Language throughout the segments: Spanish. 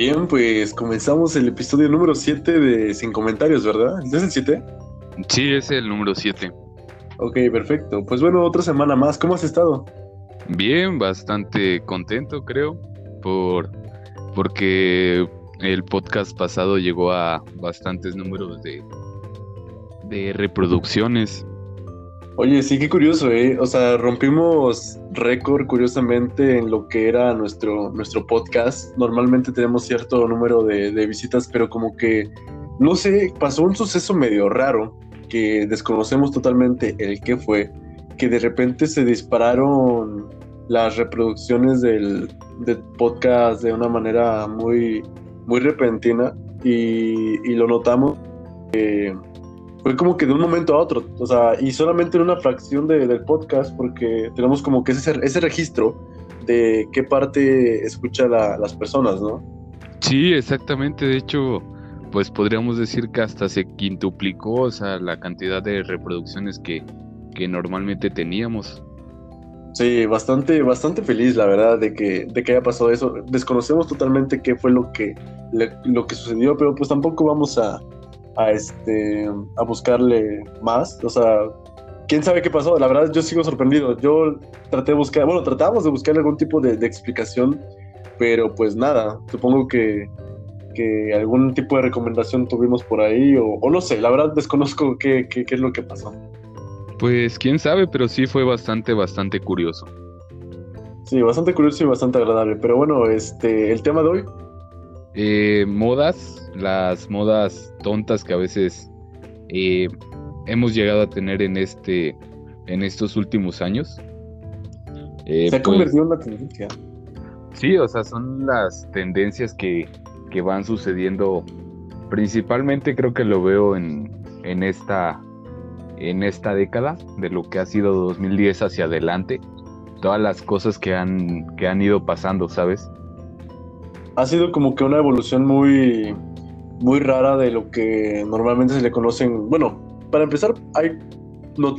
Bien, pues comenzamos el episodio número 7 de Sin Comentarios, ¿verdad? ¿Es el 7? Sí, es el número 7. Ok, perfecto. Pues bueno, otra semana más. ¿Cómo has estado? Bien, bastante contento, creo, por porque el podcast pasado llegó a bastantes números de, de reproducciones. Oye, sí, qué curioso, ¿eh? O sea, rompimos récord curiosamente en lo que era nuestro, nuestro podcast. Normalmente tenemos cierto número de, visitas, pero como que, no sé, pasó un suceso medio raro que desconocemos totalmente el qué fue, que de repente se dispararon las reproducciones del, del podcast de una manera muy, muy repentina y, y lo notamos. Eh, fue como que de un momento a otro, o sea, y solamente en una fracción de, del podcast, porque tenemos como que ese, ese registro de qué parte escucha la, las personas, ¿no? Sí, exactamente. De hecho, pues podríamos decir que hasta se quintuplicó, o sea, la cantidad de reproducciones que, que normalmente teníamos. Sí, bastante, bastante feliz, la verdad, de que, de que haya pasado eso. Desconocemos totalmente qué fue lo que, le, lo que sucedió, pero pues tampoco vamos a, a, este, a buscarle más. O sea, quién sabe qué pasó. La verdad, yo sigo sorprendido. Yo traté de buscar, bueno, tratamos de buscar algún tipo de, de explicación, pero pues nada. Supongo que, que, algún tipo de recomendación tuvimos por ahí, o, o no sé, la verdad desconozco qué, qué, qué es lo que pasó. Pues quién sabe, pero sí fue bastante, bastante curioso. Sí, bastante curioso y bastante agradable. Pero bueno, este, el tema de hoy. Eh, modas, las modas tontas que a veces eh, hemos llegado a tener en este, en estos últimos años. Eh, Se ha convertido en una tendencia. Sí, o sea, son las tendencias que, que van sucediendo. Principalmente creo que lo veo en, en esta en esta década, de lo que ha sido 2010 hacia adelante, todas las cosas que han, que han ido pasando, ¿sabes? Ha sido como que una evolución muy, muy rara de lo que normalmente se le conocen. Bueno, para empezar, hay,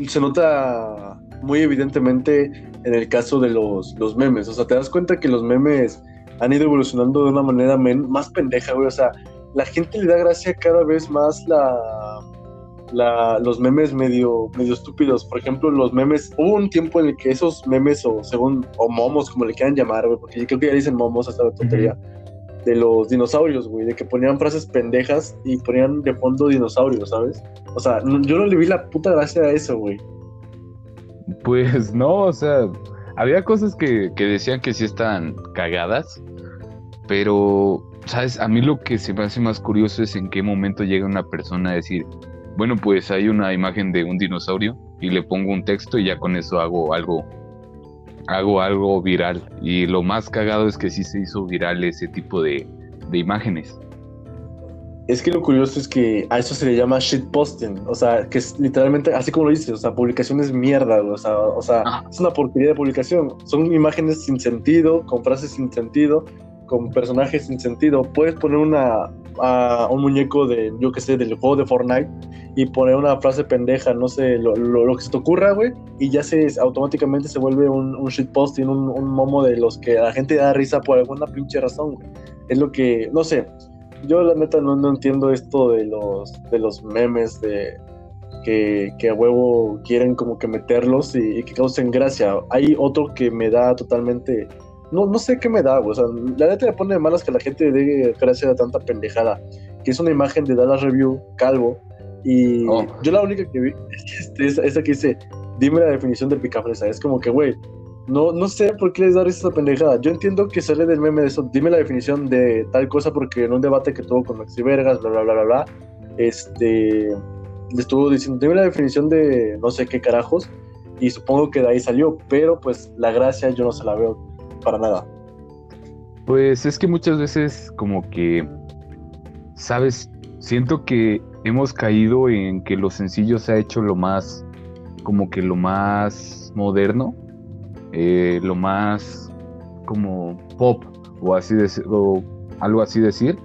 se nota muy evidentemente en el caso de los, los memes. O sea, te das cuenta que los memes han ido evolucionando de una manera más pendeja, güey. O sea, la gente le da gracia cada vez más la, la, los memes medio, medio estúpidos. Por ejemplo, los memes, hubo un tiempo en el que esos memes, o según, o momos, como le quieran llamar, güey, porque yo creo que ya dicen momos hasta la tontería, de los dinosaurios, güey, de que ponían frases pendejas y ponían de fondo dinosaurios, ¿sabes? O sea, yo no le vi la puta gracia a eso, güey. Pues no, o sea, había cosas que, que decían que sí estaban cagadas, pero, ¿sabes? A mí lo que se me hace más curioso es en qué momento llega una persona a decir, bueno, pues hay una imagen de un dinosaurio y le pongo un texto y ya con eso hago algo, hago algo viral. Y lo más cagado es que sí se hizo viral ese tipo de, de imágenes. Es que lo curioso es que a eso se le llama shitposting, o sea, que es literalmente, así como lo dices, o sea, publicaciones mierda, o sea, o sea ah. es una porquería de publicación. Son imágenes sin sentido, con frases sin sentido, con personajes sin sentido. Puedes poner una, a un muñeco de, yo que sé, del juego de Fortnite y poner una frase pendeja, no sé, lo, lo, que se te ocurra, güey, y ya se automáticamente se vuelve un, un shitposting, un, un momo de los que la gente da risa por alguna pinche razón, güey. Es lo que, no sé, yo la neta no, no entiendo esto de los, de los memes de, que, que, a huevo quieren como que meterlos y, que causen gracia. Hay otro que me da totalmente no, no sé qué me da, güey. O sea, la neta me pone de malas que la gente dé gracia a tanta pendejada. Que es una imagen de Dallas Review, calvo. Y oh. yo la única que vi es esa, esa que dice, dime la definición de picafresa. Es como que, güey, no, no sé por qué les da esa pendejada. Yo entiendo que sale del meme de eso. Dime la definición de tal cosa porque en un debate que tuvo con Maxi Vergas, bla, bla, bla, bla, bla, este, le estuvo diciendo, dime la definición de no sé qué carajos. Y supongo que de ahí salió, pero pues la gracia yo no se la veo para nada. Pues es que muchas veces como que, sabes, siento que hemos caído en que lo sencillo se ha hecho lo más, como que lo más moderno, eh, lo más como pop o así de, o algo así decir,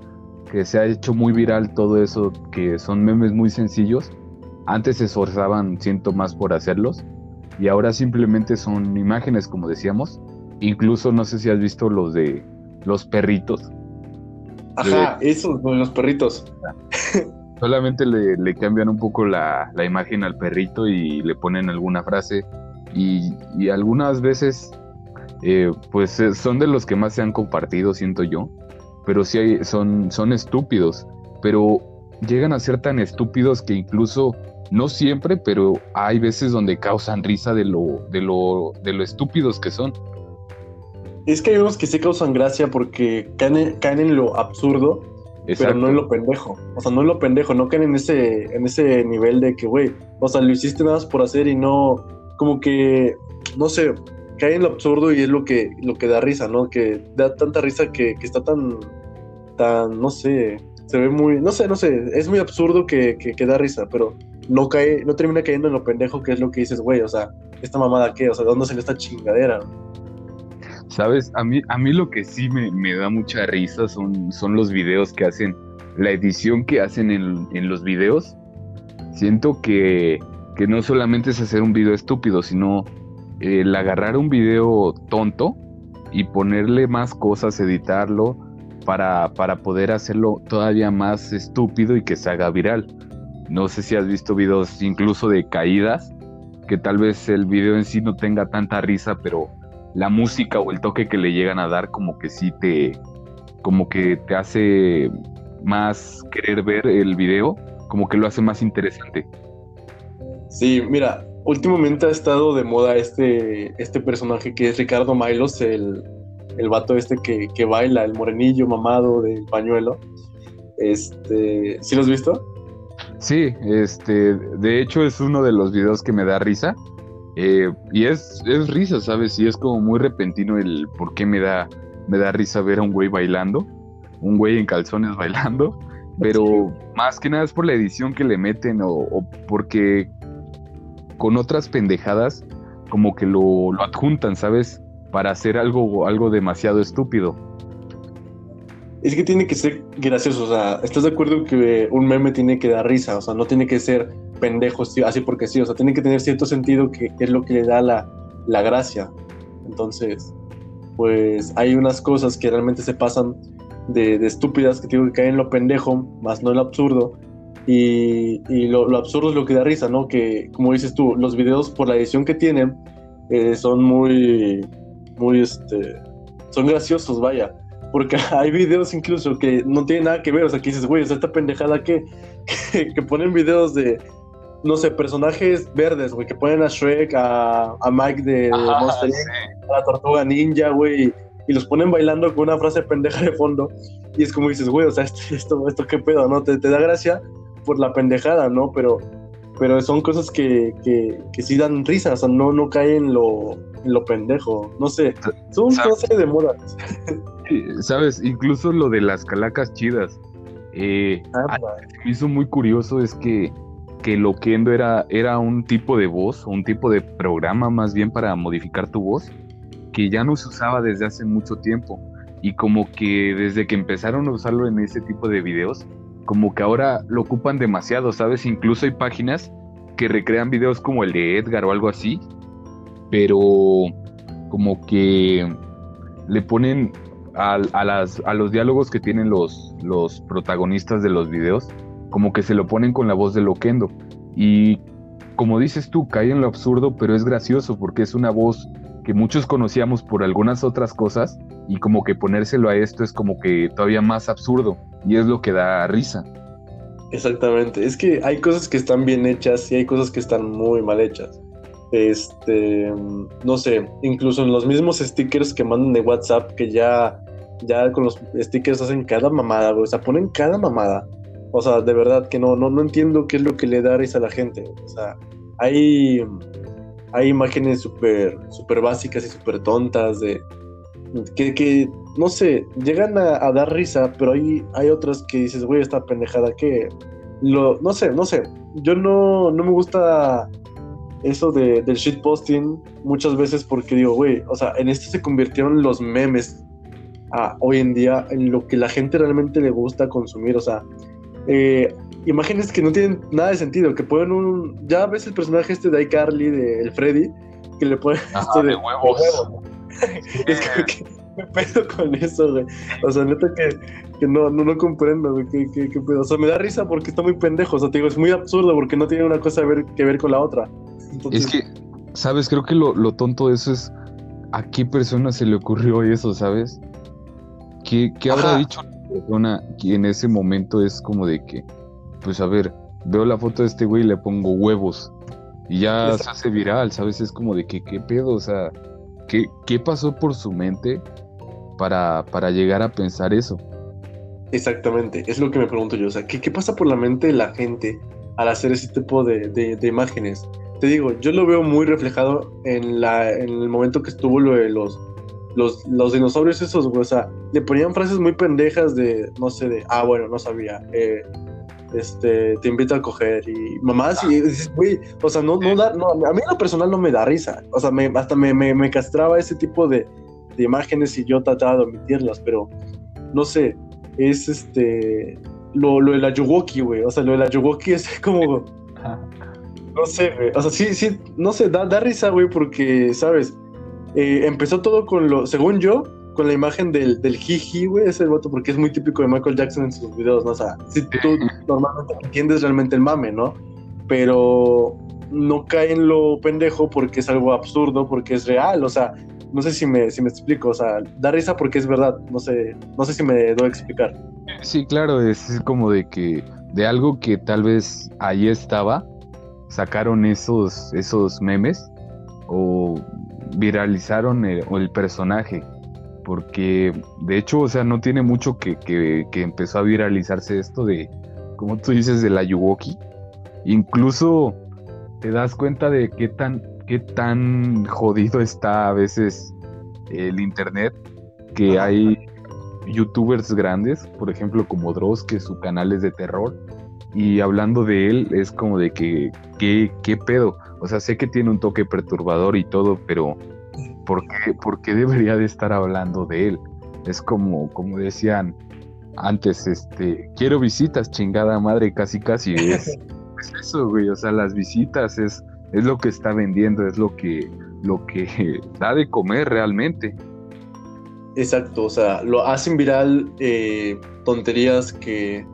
que se ha hecho muy viral todo eso, que son memes muy sencillos. Antes se esforzaban, siento más por hacerlos, y ahora simplemente son imágenes, como decíamos, Incluso no sé si has visto los de los perritos. Ajá, esos, los perritos. Solamente le, cambian un poco la, imagen al perrito y le ponen alguna frase. Y, algunas veces, eh, pues eh, son de los que más se han compartido, siento yo. Pero sí hay, son, son estúpidos. Pero llegan a ser tan estúpidos que incluso, no siempre, pero hay veces donde causan risa de lo, de lo, de lo estúpidos que son. Es que hay unos que sí causan gracia porque caen, caen en lo absurdo, pero no en lo pendejo. O sea, no en lo pendejo, no caen en ese, en ese nivel de que, güey, o sea, lo hiciste nada más por hacer y no, como que, no sé, cae en lo absurdo y es lo que, lo que da risa, ¿no? Que da tanta risa que, que está tan, tan, no sé, se ve muy, no sé, no sé, es muy absurdo que, que, da risa, pero no cae, no termina cayendo en lo pendejo que es lo que dices, güey, o sea, esta mamada qué, o sea, ¿dónde se le esta chingadera? Sabes, a mí, a mí lo que sí me, da mucha risa son, son los videos que hacen, la edición que hacen en, los videos. Siento que, que, no solamente es hacer un video estúpido, sino el agarrar un video tonto y ponerle más cosas, editarlo, para, para poder hacerlo todavía más estúpido y que se haga viral. No sé si has visto videos incluso de caídas, que tal vez el video en sí no tenga tanta risa, pero la música o el toque que le llegan a dar como que sí te como que te hace más querer ver el video, como que lo hace más interesante. Sí, mira, últimamente ha estado de moda este, este personaje que es Ricardo Mailos, el, el vato este que, que, baila, el morenillo mamado del pañuelo. Este, ¿sí lo has visto? Sí, este, de hecho es uno de los videos que me da risa. Eh, y es, es risa, ¿sabes? Y es como muy repentino el por qué me da, me da risa ver a un güey bailando, un güey en calzones bailando, pero más que nada es por la edición que le meten o, porque con otras pendejadas como que lo, lo adjuntan, ¿sabes? para hacer algo, algo demasiado estúpido. Es que tiene que ser gracioso, o sea, ¿estás de acuerdo que un meme tiene que dar risa? O sea, no tiene que ser pendejo, así porque sí, o sea, tiene que tener cierto sentido que, es lo que le da la, la gracia. Entonces, pues hay unas cosas que realmente se pasan de, estúpidas que digo que caen en lo pendejo, más no en lo absurdo. Y, y lo, absurdo es lo que da risa, ¿no? Que, como dices tú, los videos por la edición que tienen eh, son muy, muy, este, son graciosos, vaya. Porque hay videos incluso que no tienen nada que ver, o sea, que dices, güey, esta pendejada que, que, ponen videos de, no sé, personajes verdes, güey, que ponen a Shrek, a, a Mike de, Monster Inc., a la Tortuga Ninja, güey, y los ponen bailando con una frase pendeja de fondo. Y es como dices, güey, o sea, esto, esto, esto qué pedo, ¿no? Te, te da gracia por la pendejada, ¿no? Pero, pero son cosas que, que, que sí dan risa, o sea, no, no caen lo, lo pendejo. No sé, son cosas de moda. Sabes, incluso lo de las calacas chidas. Eh, ah, me hizo muy curioso es que, que Loquendo era, era un tipo de voz, un tipo de programa más bien para modificar tu voz, que ya no se usaba desde hace mucho tiempo. Y como que desde que empezaron a usarlo en ese tipo de videos, como que ahora lo ocupan demasiado, ¿sabes? Incluso hay páginas que recrean videos como el de Edgar o algo así, pero como que le ponen a, las, a los diálogos que tienen los, los protagonistas de los videos, como que se lo ponen con la voz de Loquendo. Y como dices tú, cae en lo absurdo, pero es gracioso porque es una voz que muchos conocíamos por algunas otras cosas y como que ponérselo a esto es como que todavía más absurdo y es lo que da risa. Exactamente, es que hay cosas que están bien hechas y hay cosas que están muy mal hechas. Este, no sé, incluso en los mismos stickers que mandan de WhatsApp, que ya, ya con los stickers hacen cada mamada, o sea, ponen cada mamada. O sea, de verdad que no, no, no entiendo qué es lo que le da risa a la gente. O sea, hay, hay imágenes súper super básicas y súper tontas de que, que, no sé, llegan a, dar risa, pero hay, hay otras que dices, güey, esta pendejada que lo, no sé, no sé. Yo no, no me gusta eso de, del shitposting muchas veces porque digo, güey, o sea, en esto se convirtieron los memes a, hoy en día en lo que la gente realmente le gusta consumir, o sea, eh, imágenes que no tienen nada de sentido, que pueden un... Ya ves el personaje este de iCarly, de el Freddy, que le ponen esto de, huevos. ¿Qué pedo con eso, güey? O sea, neta que, que no, no, no comprendo, güey. ¿Qué, qué, qué pedo? O sea, me da risa porque está muy pendejo. O sea, te digo, es muy absurdo porque no tiene una cosa que ver, que ver con la otra. Es que, ¿sabes? Creo que lo, lo tonto de eso es a qué persona se le ocurrió eso, ¿sabes? ¿Qué, qué habrá dicho persona que en ese momento es como de que, pues a ver, veo la foto de este güey y le pongo huevos y ya se hace viral, ¿sabes? Es como de que, ¿qué pedo? O sea, ¿qué, qué pasó por su mente para, para llegar a pensar eso? Exactamente, es lo que me pregunto yo. O sea, ¿qué, qué pasa por la mente de la gente al hacer ese tipo de, de, imágenes? Te digo, yo lo veo muy reflejado en, la, en el momento que estuvo lo de los, los, los dinosaurios esos, O sea, le ponían frases muy pendejas de, no sé, de, ah, bueno, no sabía. Eh, este, te invito a coger y mamás, y güey, o sea, no, no da, no, a mí en lo personal no me da risa, o sea, me, hasta me, me, castraba ese tipo de, de, imágenes y yo trataba de omitirlas, pero no sé, es este, lo, lo de la Yuwoki, güey, o sea, lo de la Yuwoki es como, no sé, güey, o sea, sí, sí, no sé, da, da risa, güey, porque, ¿sabes? Eh, empezó todo con lo, según yo, con la imagen del, del jiji, güey, ese voto, porque es muy típico de Michael Jackson en sus videos, ¿no? O sea, si tú normalmente entiendes realmente el mame, ¿no? Pero no cae en lo pendejo porque es algo absurdo, porque es real, o sea, no sé si me, si me explico, o sea, da risa porque es verdad, no sé, no sé si me doy a explicar. Sí, claro, es como de que de algo que tal vez ahí estaba, sacaron esos, esos memes o viralizaron el personaje porque de hecho, o sea, no tiene mucho que, que, empezó a viralizarse esto de, como tú dices, de la Yuwoki. Incluso te das cuenta de qué tan, qué tan jodido está a veces el internet, que hay youtubers grandes, por ejemplo como Dross, que su canal es de terror, y hablando de él es como de que, ¿qué, qué pedo? O sea, sé que tiene un toque perturbador y todo, pero ¿por qué, debería de estar hablando de él? Es como, como decían antes, este, quiero visitas, chingada madre, casi casi es, eso, güey, o sea, las visitas es, es lo que está vendiendo, es lo que, lo que da de comer realmente. Exacto, o sea, lo hacen viral eh, tonterías que,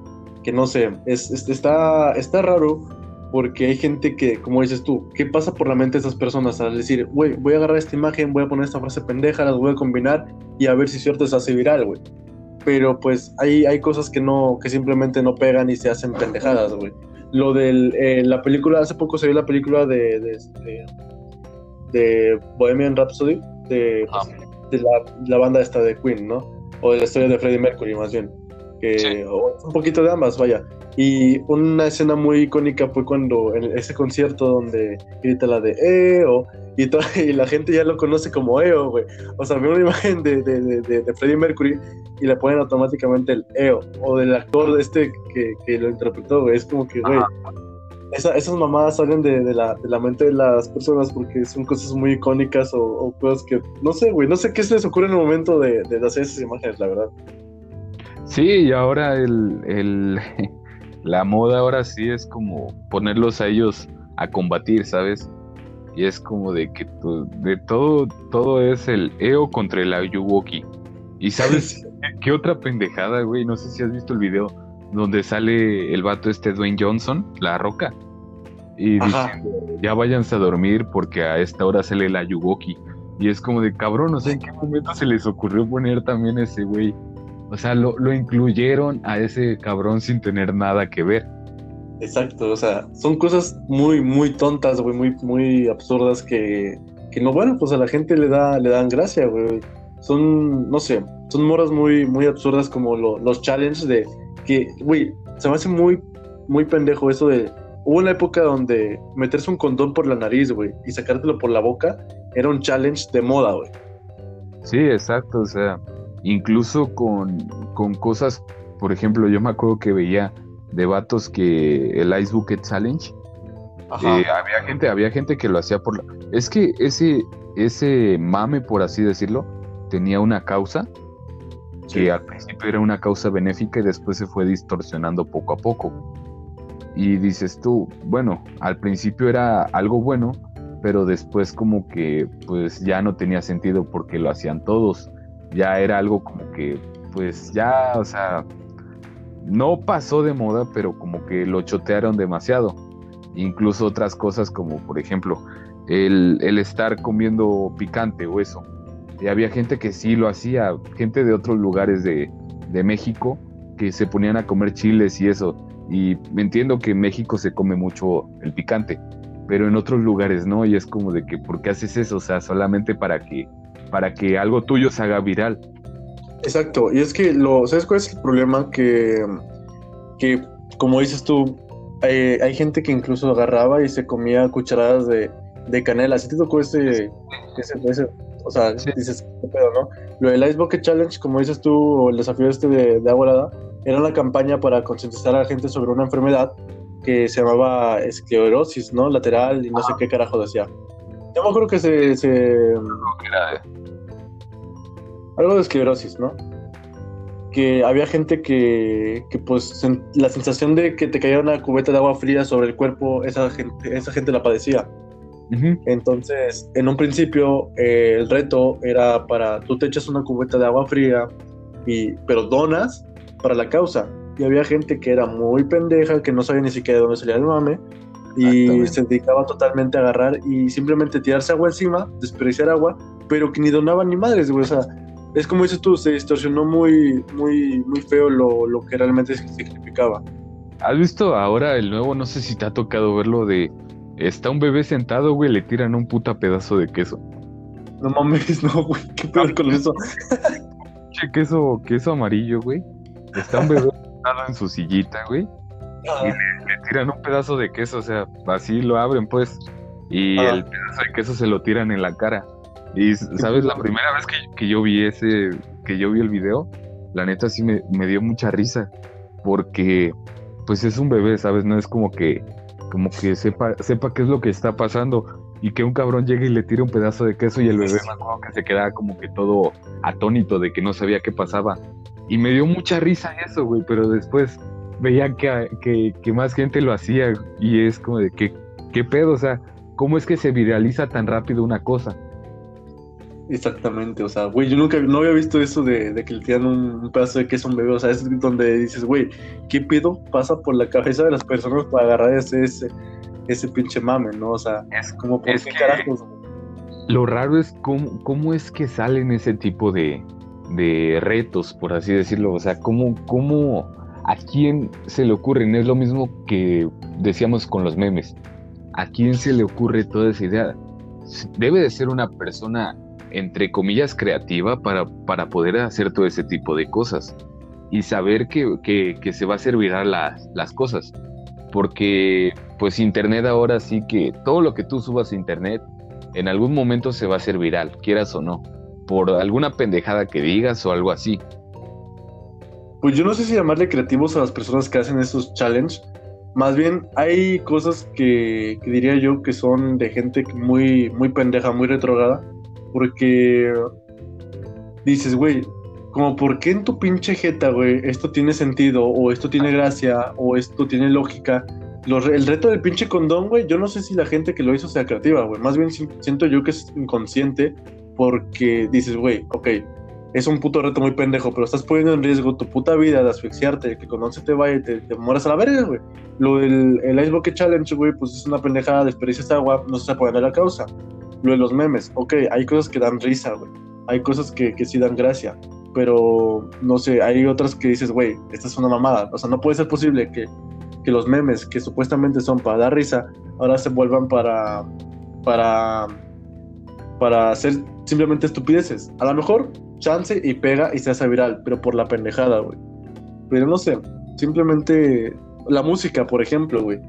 que no sé, es, está, está raro porque hay gente que, como dices tú, ¿qué pasa por la mente de esas personas al decir, güey, voy a agarrar esta imagen, voy a poner esta frase pendeja, las voy a combinar y a ver si cierto se hace viral, güey? Pero pues hay, hay cosas que no, que simplemente no pegan y se hacen pendejadas, güey. Lo de eh, la película, hace poco se vio la película de, de, de, Bohemian Rhapsody, de, de la, la, banda esta de Queen, ¿no? O de la historia de Freddie Mercury, más bien. Que, un poquito de ambas, vaya. Y una escena muy icónica fue cuando en ese concierto donde grita la de EO y, y la gente ya lo conoce como EO, güey. O sea, ve una imagen de, de, de, Freddie Mercury y le ponen automáticamente el EO o del actor este que, que lo interpretó, güey. Es como que, güey, esas mamadas salen de, la, de la mente de las personas porque son cosas muy icónicas o, o cosas que, no sé, güey, no sé qué se les ocurre en el momento de, hacer esas imágenes, la verdad. Sí, y ahora el, el la moda ahora sí es como ponerlos a ellos a combatir, ¿sabes? Y es como de que de todo, todo es el EO contra el Ayuwoki. Y sabes qué otra pendejada, güey, no sé si has visto el video donde sale el vato este Dwayne Johnson, la roca. Y dice, ya váyanse a dormir porque a esta hora sale el Ayuwoki. Y es como de cabrón, no sé en qué momento se les ocurrió poner también ese güey. O sea, lo, incluyeron a ese cabrón sin tener nada que ver. Exacto, o sea, son cosas muy, muy tontas, güey, muy, muy absurdas que, que no, bueno, pues a la gente le da, le dan gracia, güey. Son, no sé, son moras muy, muy absurdas como los challenges de que, güey, se me hace muy, muy pendejo eso de, hubo una época donde meterse un condón por la nariz, güey, y sacártelo por la boca era un challenge de moda, güey. Sí, exacto, o sea, incluso con, cosas, por ejemplo, yo me acuerdo que veía de vatos que el Ice Bucket Challenge, eh, había gente, había gente que lo hacía por la... Es que ese, ese mame, por así decirlo, tenía una causa que al principio era una causa benéfica y después se fue distorsionando poco a poco. Y dices tú, bueno, al principio era algo bueno, pero después como que pues ya no tenía sentido porque lo hacían todos ya era algo como que, pues ya, o sea, no pasó de moda, pero como que lo chotearon demasiado. Incluso otras cosas como, por ejemplo, el, el estar comiendo picante o eso. Y había gente que sí lo hacía, gente de otros lugares de, de México que se ponían a comer chiles y eso. Y me entiendo que en México se come mucho el picante, pero en otros lugares no, y es como de que, ¿por qué haces eso? O sea, solamente para que, para que algo tuyo se haga viral. Exacto, y es que, lo, ¿sabes cuál es el problema? Que, que como dices tú, eh, hay gente que incluso agarraba y se comía cucharadas de, de canela. ¿Sí te tocó ese, ese, o sea, dices, ¿qué pedo, no? Lo del Ice Bucket Challenge, como dices tú, el desafío este de, de agua era una campaña para concientizar a la gente sobre una enfermedad que se llamaba esclerosis, ¿no? Lateral y no sé qué carajo decía. Yo me acuerdo que se... se... Algo de esclerosis, ¿no? Que había gente que, que, pues la sensación de que te caía una cubeta de agua fría sobre el cuerpo, esa gente, esa gente la padecía. Entonces, en un principio, eh, el reto era para tú te echas una cubeta de agua fría, y, pero donas para la causa. Y había gente que era muy pendeja, que no sabía ni siquiera de dónde salía el mame, y se dedicaba totalmente a agarrar y simplemente tirarse agua encima, desperdiciar agua, pero que ni donaban ni madres, güey. O sea, es como dices tú, se distorsionó muy, muy, muy feo lo, lo que realmente significaba. ¿Has visto ahora el nuevo? No sé si te ha tocado verlo de Está un bebé sentado, güey, le tiran un puta pedazo de queso. No mames, no, güey, qué peor con eso. che, queso, queso amarillo, güey. Está un bebé sentado en su sillita, güey. Y le, tiran un pedazo de queso, o sea, así lo abren, pues. Y el pedazo de queso se lo tiran en la cara. Y, ¿sabes? La primera vez que, que, yo vi ese, que yo vi el video, la neta sí me, me dio mucha risa. Porque, pues es un bebé, ¿sabes? No es como que como que sepa, sepa qué es lo que está pasando y que un cabrón llegue y le tire un pedazo de queso y el bebé me que se queda como que todo atónito de que no sabía qué pasaba. Y me dio mucha risa eso, güey, pero después veía que, que, más gente lo hacía y es como de que, ¿qué pedo? O sea, ¿cómo es que se viraliza tan rápido una cosa? Exactamente, o sea, güey, yo nunca no había visto eso de, que le tiran un, pedazo de queso a un bebé, o sea, es donde dices, güey, ¿qué pedo pasa por la cabeza de las personas para agarrar ese, ese, pinche mame, ¿no? O sea, es como, ¿por qué carajos? Lo raro es cómo, cómo es que salen ese tipo de, de retos, por así decirlo, o sea, cómo, cómo, a quién se le ocurre, no es lo mismo que decíamos con los memes, a quién se le ocurre toda esa idea. Debe de ser una persona entre comillas, creativa para, para poder hacer todo ese tipo de cosas y saber que, que, se va a servir a las, las cosas. Porque pues Internet ahora sí que todo lo que tú subas a Internet en algún momento se va a hacer viral, quieras o no, por alguna pendejada que digas o algo así. Pues yo no sé si llamarle creativos a las personas que hacen estos challenges. Más bien hay cosas que, que diría yo que son de gente muy, muy pendeja, muy retrograda porque dices, güey, como por qué en tu pinche jeta, güey, esto tiene sentido, o esto tiene gracia, o esto tiene lógica. el reto del pinche condón, güey, yo no sé si la gente que lo hizo sea creativa, güey. Más bien siento yo que es inconsciente porque dices, güey, ok, es un puto reto muy pendejo, pero estás poniendo en riesgo tu puta vida de asfixiarte, que cuando se te vaya y te, te mueras a la verga, güey. Lo del el Ice Bucket Challenge, güey, pues es una pendejada, desperdicias de agua, no se puede dar la causa. Lo de los memes, ok, hay cosas que dan risa, güey. Hay cosas que, que sí dan gracia. Pero, no sé, hay otras que dices, güey, esta es una mamada. O sea, no puede ser posible que, que los memes, que supuestamente son para dar risa, ahora se vuelvan para. para. para hacer simplemente estupideces. A lo mejor, chance y pega y se hace viral, pero por la pendejada, güey. Pero no sé, simplemente. La música, por ejemplo, güey.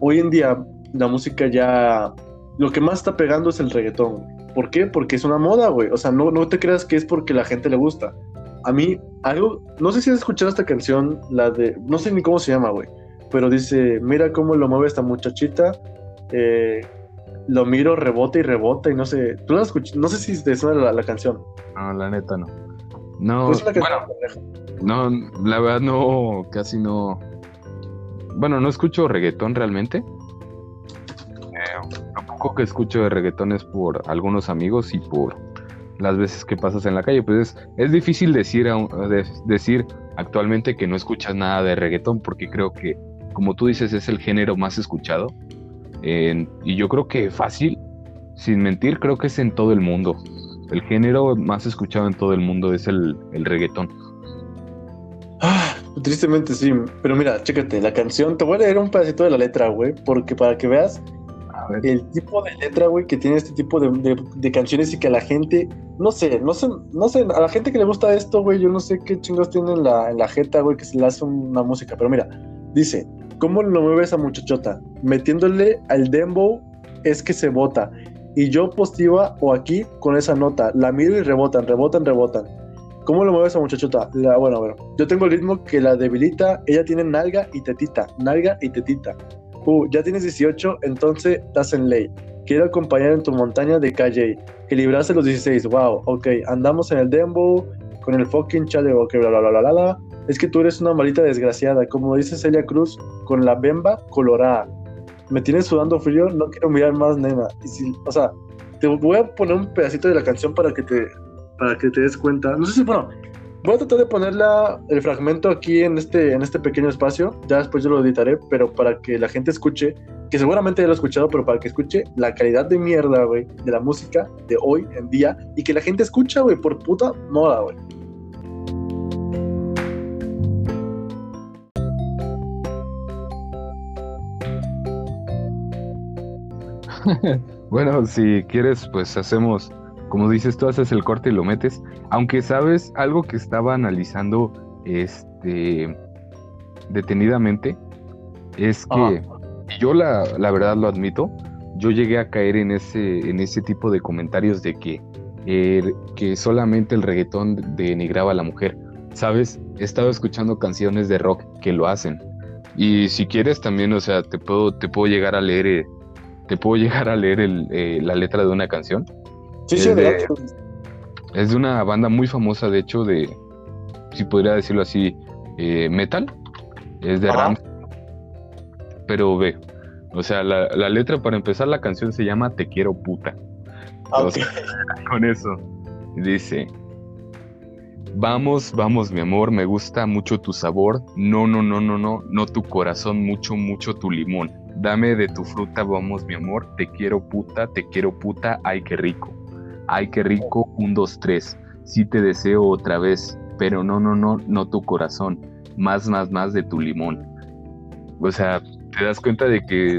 Hoy en día, la música ya lo que más está pegando es el reggaetón. ¿Por qué? Porque es una moda, güey. O sea, no, no te creas que es porque la gente le gusta. A mí, algo, no sé si has escuchado esta canción, la de, no sé ni cómo se llama, güey, pero dice, mira cómo lo mueve esta muchachita, eh, lo miro, rebota y rebota y no sé, tú la escuchas, no sé si te suena la, canción. No, la neta no. No, pues bueno, no, la verdad no, casi no. Bueno, no escucho reggaetón realmente lo poco que escucho de reggaetón es por algunos amigos y por las veces que pasas en la calle. Pues es, es difícil decir, decir actualmente que no escuchas nada de reggaetón porque creo que, como tú dices, es el género más escuchado. Y yo creo que fácil, sin mentir, creo que es en todo el mundo. El género más escuchado en todo el mundo es el, el reggaetón. Ah, tristemente sí, pero mira, chécate, la canción, te voy a leer un pedacito de la letra, güey, porque para que veas el tipo de letra, güey, que tiene este tipo de, canciones y que a la gente, no sé, no sé, no sé, a la gente que le gusta esto, güey, yo no sé qué chingos tiene en la, en la jeta, güey, que se le hace una música, pero mira, dice, ¿cómo lo mueve esa muchachota? Metiéndole al dembow es que se bota. Y yo positiva o aquí con esa nota, la miro y rebotan, rebotan, rebotan. ¿Cómo lo mueve esa muchachota? La, bueno, ver, yo tengo el ritmo que la debilita, ella tiene nalga y tetita, nalga y tetita. Uh, ya tienes 18, entonces estás en ley. Quiero acompañar en tu montaña de calle. Que librase los 16. Wow, ok. Andamos en el dembow con el fucking chale. Ok, bla, bla, bla, bla, bla. Es que tú eres una malita desgraciada. Como dice Celia Cruz, con la bemba colorada. Me tienes sudando frío, no quiero mirar más, nena. Y si, o sea, te voy a poner un pedacito de la canción para que te, para que te des cuenta. No sé si, bueno, Voy a tratar de poner el fragmento aquí en este, en este pequeño espacio. Ya después yo lo editaré, pero para que la gente escuche, que seguramente ya lo he escuchado, pero para que escuche la calidad de mierda, güey, de la música de hoy en día y que la gente escucha, güey, por puta moda, güey. bueno, si quieres, pues hacemos como dices, tú haces el corte y lo metes. Aunque sabes algo que estaba analizando este detenidamente, es que yo la, la, verdad lo admito, yo llegué a caer en ese, en ese tipo de comentarios de que, eh, que solamente el reggaetón denigraba a la mujer. Sabes, he estado escuchando canciones de rock que lo hacen. Y si quieres también, o sea, te puedo, te puedo llegar a leer, eh, te puedo llegar a leer eh, la letra de una canción es, de, es de una banda muy famosa, de hecho, de, si podría decirlo así, eh, metal. Es de Ram. Pero ve, o sea, la, letra para empezar la canción se llama Te quiero puta. con eso. Dice, vamos, vamos mi amor, me gusta mucho tu sabor. No, no, no, no, no, no tu corazón, mucho, mucho tu limón. Dame de tu fruta, vamos mi amor, te quiero puta, te quiero puta, ay qué rico ay, qué rico, un, dos, tres, sí te deseo otra vez, pero no, no, no, no tu corazón, más, más, más de tu limón. O sea, te das cuenta de que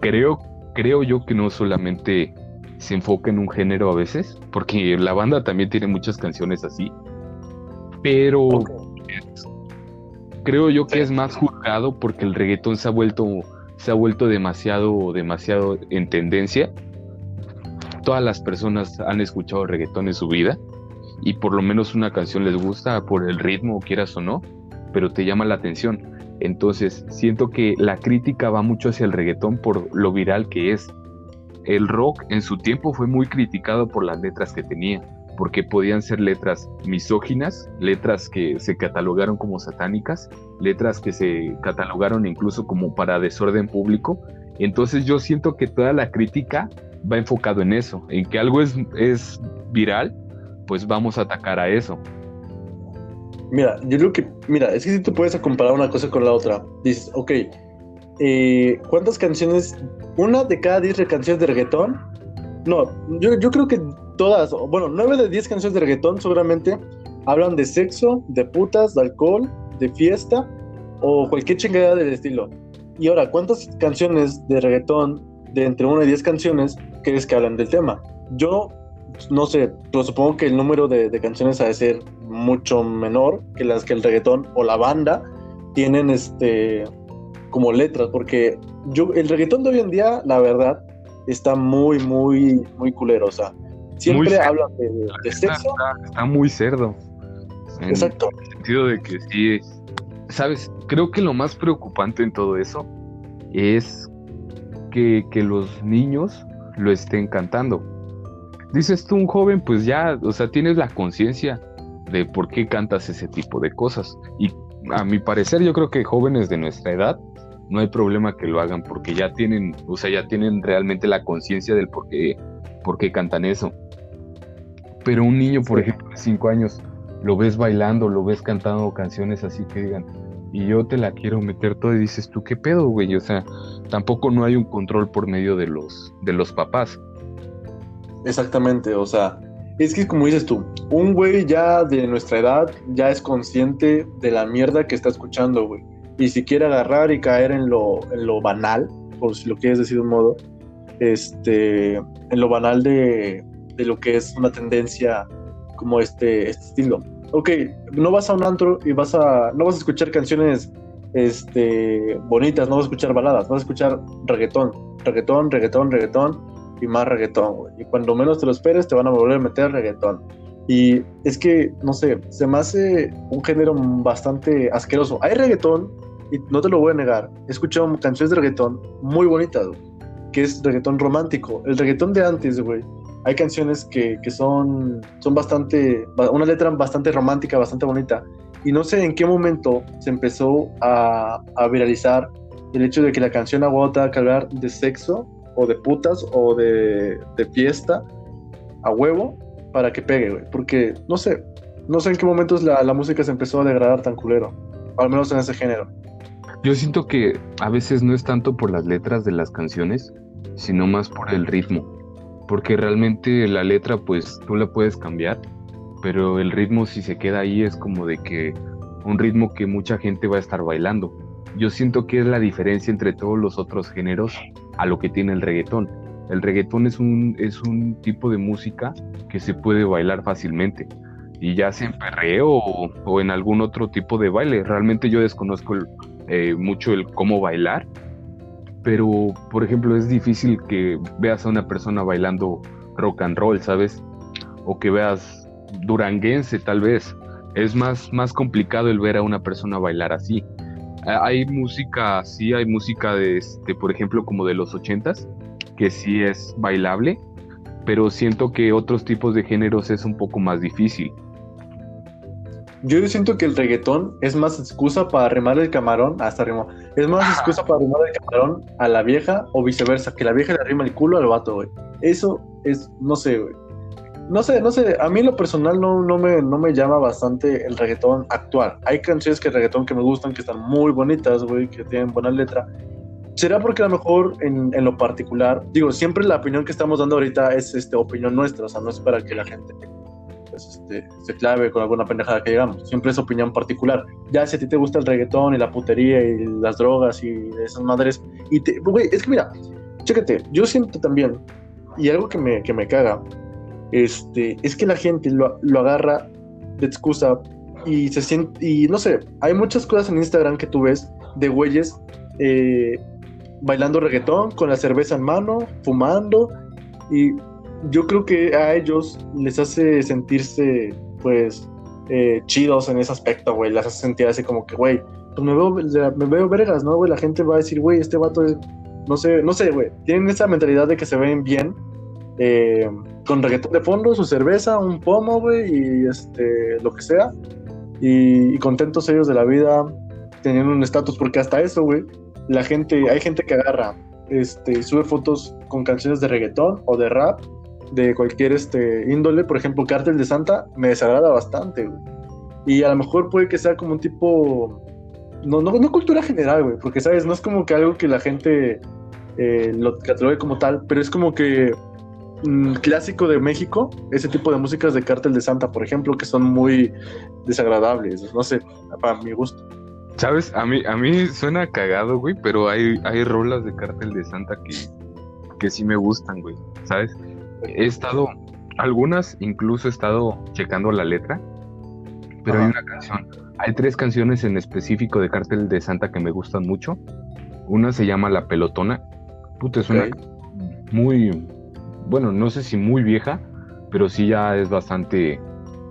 creo, creo yo que no solamente se enfoca en un género a veces, porque la banda también tiene muchas canciones así, pero creo yo que es más juzgado porque el reggaetón se ha vuelto se ha vuelto demasiado demasiado en tendencia todas las personas han escuchado reggaetón en su vida y por lo menos una canción les gusta por el ritmo, quieras o no, pero te llama la atención. Entonces, siento que la crítica va mucho hacia el reggaetón por lo viral que es. El rock en su tiempo fue muy criticado por las letras que tenía, porque podían ser letras misóginas, letras que se catalogaron como satánicas, letras que se catalogaron incluso como para desorden público. Entonces yo siento que toda la crítica va enfocado en eso, en que algo es, es viral, pues vamos a atacar a eso. Mira, yo creo que, mira, es que si tú puedes comparar una cosa con la otra, dices, ok, eh, ¿cuántas canciones, una de cada diez canciones de reggaetón? No, yo, yo creo que todas, bueno, nueve de diez canciones de reggaetón seguramente hablan de sexo, de putas, de alcohol, de fiesta o cualquier chingada del estilo. Y ahora, ¿cuántas canciones de reggaetón de entre una y diez canciones crees que hablan del tema. Yo no sé, pero supongo que el número de, canciones ha de ser mucho menor que las que el reggaetón o la banda tienen este como letras, porque yo el reggaetón de hoy en día, la verdad, está muy, muy, muy culero. O sea, siempre habla de, sexo. Está, muy cerdo. Exacto. En el sentido de que sí, sabes, creo que lo más preocupante en todo eso es que, que los niños lo estén cantando. Dices tú, un joven, pues ya, o sea, tienes la conciencia de por qué cantas ese tipo de cosas. Y a mi parecer, yo creo que jóvenes de nuestra edad no hay problema que lo hagan porque ya tienen, o sea, ya tienen realmente la conciencia del por qué, por qué cantan eso. Pero un niño, por ejemplo, de 5 años, lo ves bailando, lo ves cantando canciones así que digan, y yo te la quiero meter todo y dices tú, ¿qué pedo, güey? O sea, tampoco no hay un control por medio de los, de los papás. Exactamente, o sea, es que como dices tú, un güey ya de nuestra edad ya es consciente de la mierda que está escuchando, güey. Y si quiere agarrar y caer en lo, en lo banal, por si lo quieres decir de un modo, este, en lo banal de, de lo que es una tendencia como este, este estilo. Ok, no vas a un antro y vas a, no vas a escuchar canciones este, bonitas, no vas a escuchar baladas, vas a escuchar reggaetón, reggaetón, reggaetón, reggaetón y más reggaetón, güey. Y cuando menos te lo esperes, te van a volver a meter reggaetón. Y es que, no sé, se me hace un género bastante asqueroso. Hay reggaetón, y no te lo voy a negar, he escuchado canciones de reggaetón muy bonitas, que es reggaetón romántico. El reggaetón de antes, güey, hay canciones que, que, son, son bastante, una letra bastante romántica, bastante bonita. Y no sé en qué momento se empezó a, a viralizar el hecho de que la canción agota que hablar de sexo o de putas o de, de fiesta a huevo para que pegue, güey. Porque no sé, no sé en qué momentos la, la música se empezó a degradar tan culero, al menos en ese género. Yo siento que a veces no es tanto por las letras de las canciones, sino más por el ritmo porque realmente la letra pues tú la puedes cambiar, pero el ritmo si se queda ahí es como de que un ritmo que mucha gente va a estar bailando. Yo siento que es la diferencia entre todos los otros géneros a lo que tiene el reggaetón. El reggaetón es un, es un tipo de música que se puede bailar fácilmente. Y ya sea en perreo o, en algún otro tipo de baile. Realmente yo desconozco eh, mucho el cómo bailar, pero por ejemplo es difícil que veas a una persona bailando rock and roll, ¿sabes? O que veas duranguense tal vez. Es más, más complicado el ver a una persona bailar así. Hay música, sí, hay música de, este, por ejemplo, como de los ochentas, que sí es bailable, pero siento que otros tipos de géneros es un poco más difícil. Yo siento que el reggaetón es más excusa para arrimar el camarón, hasta arrimo, es más excusa para arrimar el camarón a la vieja o viceversa, que la vieja le arrima el culo al vato, güey. Eso es, no sé, güey. No sé, no sé, a mí lo personal no, no, me, no me llama bastante el reggaetón actual. Hay canciones que reggaetón que me gustan, que están muy bonitas, güey, que tienen buena letra. ¿Será porque a lo mejor en, en, lo particular, digo, siempre la opinión que estamos dando ahorita es este, opinión nuestra, o sea, no es para que la gente pues, este, se clave con alguna pendejada que digamos. Siempre es opinión particular. Ya si a ti te gusta el reggaetón y la putería y las drogas y esas madres. Y te, güey, es que mira, chécate, yo siento también, y algo que me, que me caga, este, es que la gente lo, lo agarra de excusa y se siente, y no sé, hay muchas cosas en Instagram que tú ves de güeyes eh, bailando reggaetón con la cerveza en mano, fumando, y yo creo que a ellos les hace sentirse, pues, eh, chidos en ese aspecto, güey. Les hace sentir así como que, güey, pues me veo, me veo vergas, ¿no, güey? La gente va a decir, güey, este vato es, no sé, no sé, güey. Tienen esa mentalidad de que se ven bien, eh, con reggaetón de fondo, su cerveza, un pomo, güey, y este, lo que sea. Y, y contentos ellos de la vida, teniendo un estatus, porque hasta eso, güey, la gente, hay gente que agarra, este, sube fotos con canciones de reggaetón o de rap de cualquier este, índole, por ejemplo, Cártel de Santa, me desagrada bastante, Y a lo mejor puede que sea como un tipo. No, no, no cultura general, güey, porque, ¿sabes? No es como que algo que la gente eh, lo catalogue como tal, pero es como que mm, clásico de México, ese tipo de músicas de Cártel de Santa, por ejemplo, que son muy desagradables, no sé, para mi gusto. ¿Sabes? A mí, a mí suena cagado, güey, pero hay, hay rolas de Cártel de Santa que, que sí me gustan, güey, ¿sabes? He estado, algunas incluso he estado checando la letra, pero hay una canción, hay tres canciones en específico de Cártel de Santa que me gustan mucho. Una se llama La Pelotona. Puta, es una muy, bueno, no sé si muy vieja, pero sí ya es bastante,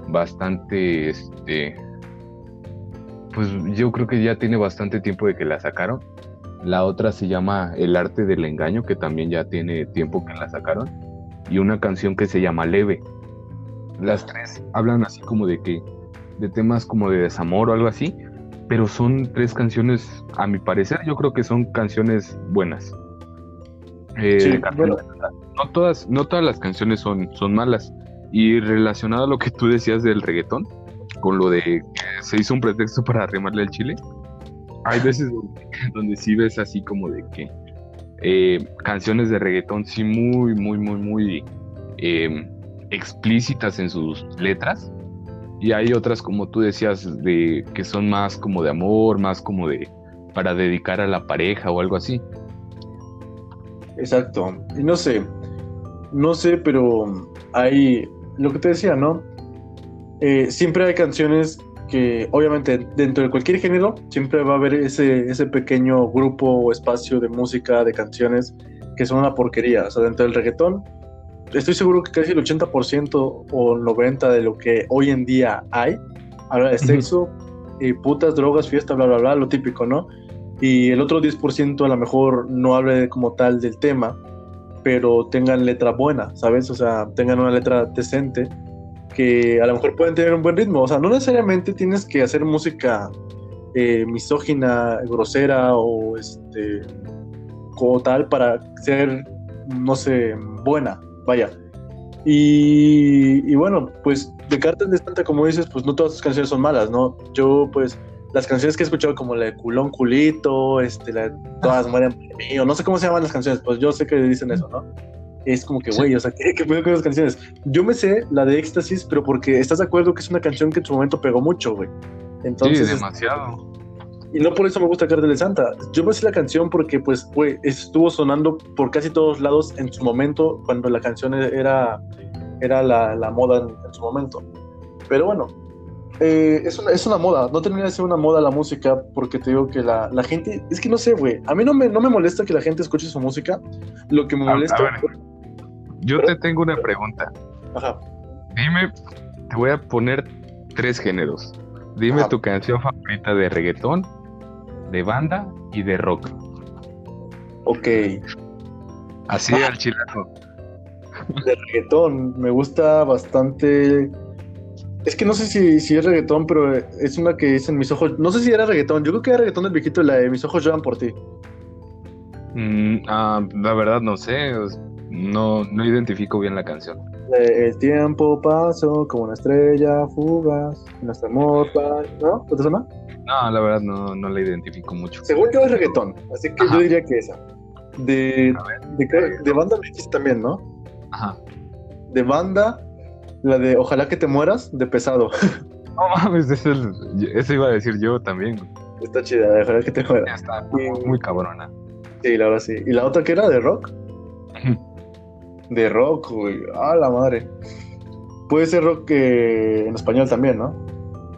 bastante, este, pues yo creo que ya tiene bastante tiempo de que la sacaron. La otra se llama El arte del engaño, que también ya tiene tiempo que la sacaron y una canción que se llama Leve. Las tres hablan así como de que, de temas como de desamor o algo así, pero son tres canciones, a mi parecer, yo creo que son canciones buenas. Eh, no, todas, no todas las canciones son, son malas. Y relacionado a lo que tú decías del reggaetón, con lo de que se hizo un pretexto para arrimarle al chile, hay veces donde, sí ves así como de que eh, canciones de reggaetón sí muy, muy, muy, muy em, explícitas en sus letras. Y hay otras, como tú decías, de que son más como de amor, más como de para dedicar a la pareja o algo así. Exacto. Y no sé, no sé, pero hay lo que te decía, ¿no? Eh, siempre hay canciones que, obviamente, dentro de cualquier género, siempre va a haber ese, ese pequeño grupo o espacio de música, de canciones que son una porquería. O sea, dentro del reggaetón, estoy seguro que casi el 80% o 90% de lo que hoy en día hay habla de sexo, y putas, drogas, fiesta, bla, bla, bla, lo típico, ¿no? Y el otro 10% a lo mejor no hable como tal del tema, pero tengan letra buena, ¿sabes? O sea, tengan una letra decente que a lo mejor pueden tener un buen ritmo. O sea, no necesariamente tienes que hacer música eh, misógina, grosera o este como tal para ser, no sé, buena, vaya. Y, y bueno, pues de Cartas de Santa, como dices, pues no todas sus canciones son malas, ¿no? Yo pues las canciones que he escuchado como la de Culón Culito, este, la de Todas mueren por mí, o no sé cómo se llaman las canciones, pues yo sé que dicen eso, ¿no? Es como que, güey, o sea, ¿qué, ¿qué, puedo con esas canciones? Yo me sé la de Éxtasis, pero porque estás de acuerdo que es una canción que en su momento pegó mucho, güey. Entonces, sí, demasiado. Y no por eso me gusta de Santa. Yo me sé la canción porque, pues, güey, estuvo sonando por casi todos lados en su momento, cuando la canción era, era la, la moda en, en su momento. Pero bueno, eh, es, una, es una moda, no termina de ser una moda la música porque te digo que la, la gente, es que no sé, güey, a mí no me, no me molesta que la gente escuche su música, lo que me molesta... yo te tengo una pregunta. Ajá. Dime, te voy a poner tres géneros. Dime tu canción favorita de reggaetón, de banda y de rock. Ok. Así al chilazo. De reggaetón, me gusta bastante es que no sé si, si es reggaetón, pero es una que dicen mis ojos. No sé si era reggaetón. Yo creo que era reggaetón del viejito, la de mis ojos lloran por ti. Mm, ah, la verdad no sé. No, no identifico bien la canción. El tiempo pasó como una estrella fugaz. Nuestro amor, ¿no? ¿No te suena? No, la verdad no, no la identifico mucho. Según yo es reggaetón, así que yo diría que esa. De, de, de, banda me también, ¿no? Ajá. De banda la de Ojalá que te mueras, de pesado. No mames, eso, iba a decir yo también. Está chida, de Ojalá que te mueras. está muy, cabrona. Sí, la verdad sí. ¿Y la otra que era? ¿De rock? de rock, güey. Ah, la madre. Puede ser rock eh, en español también, ¿no?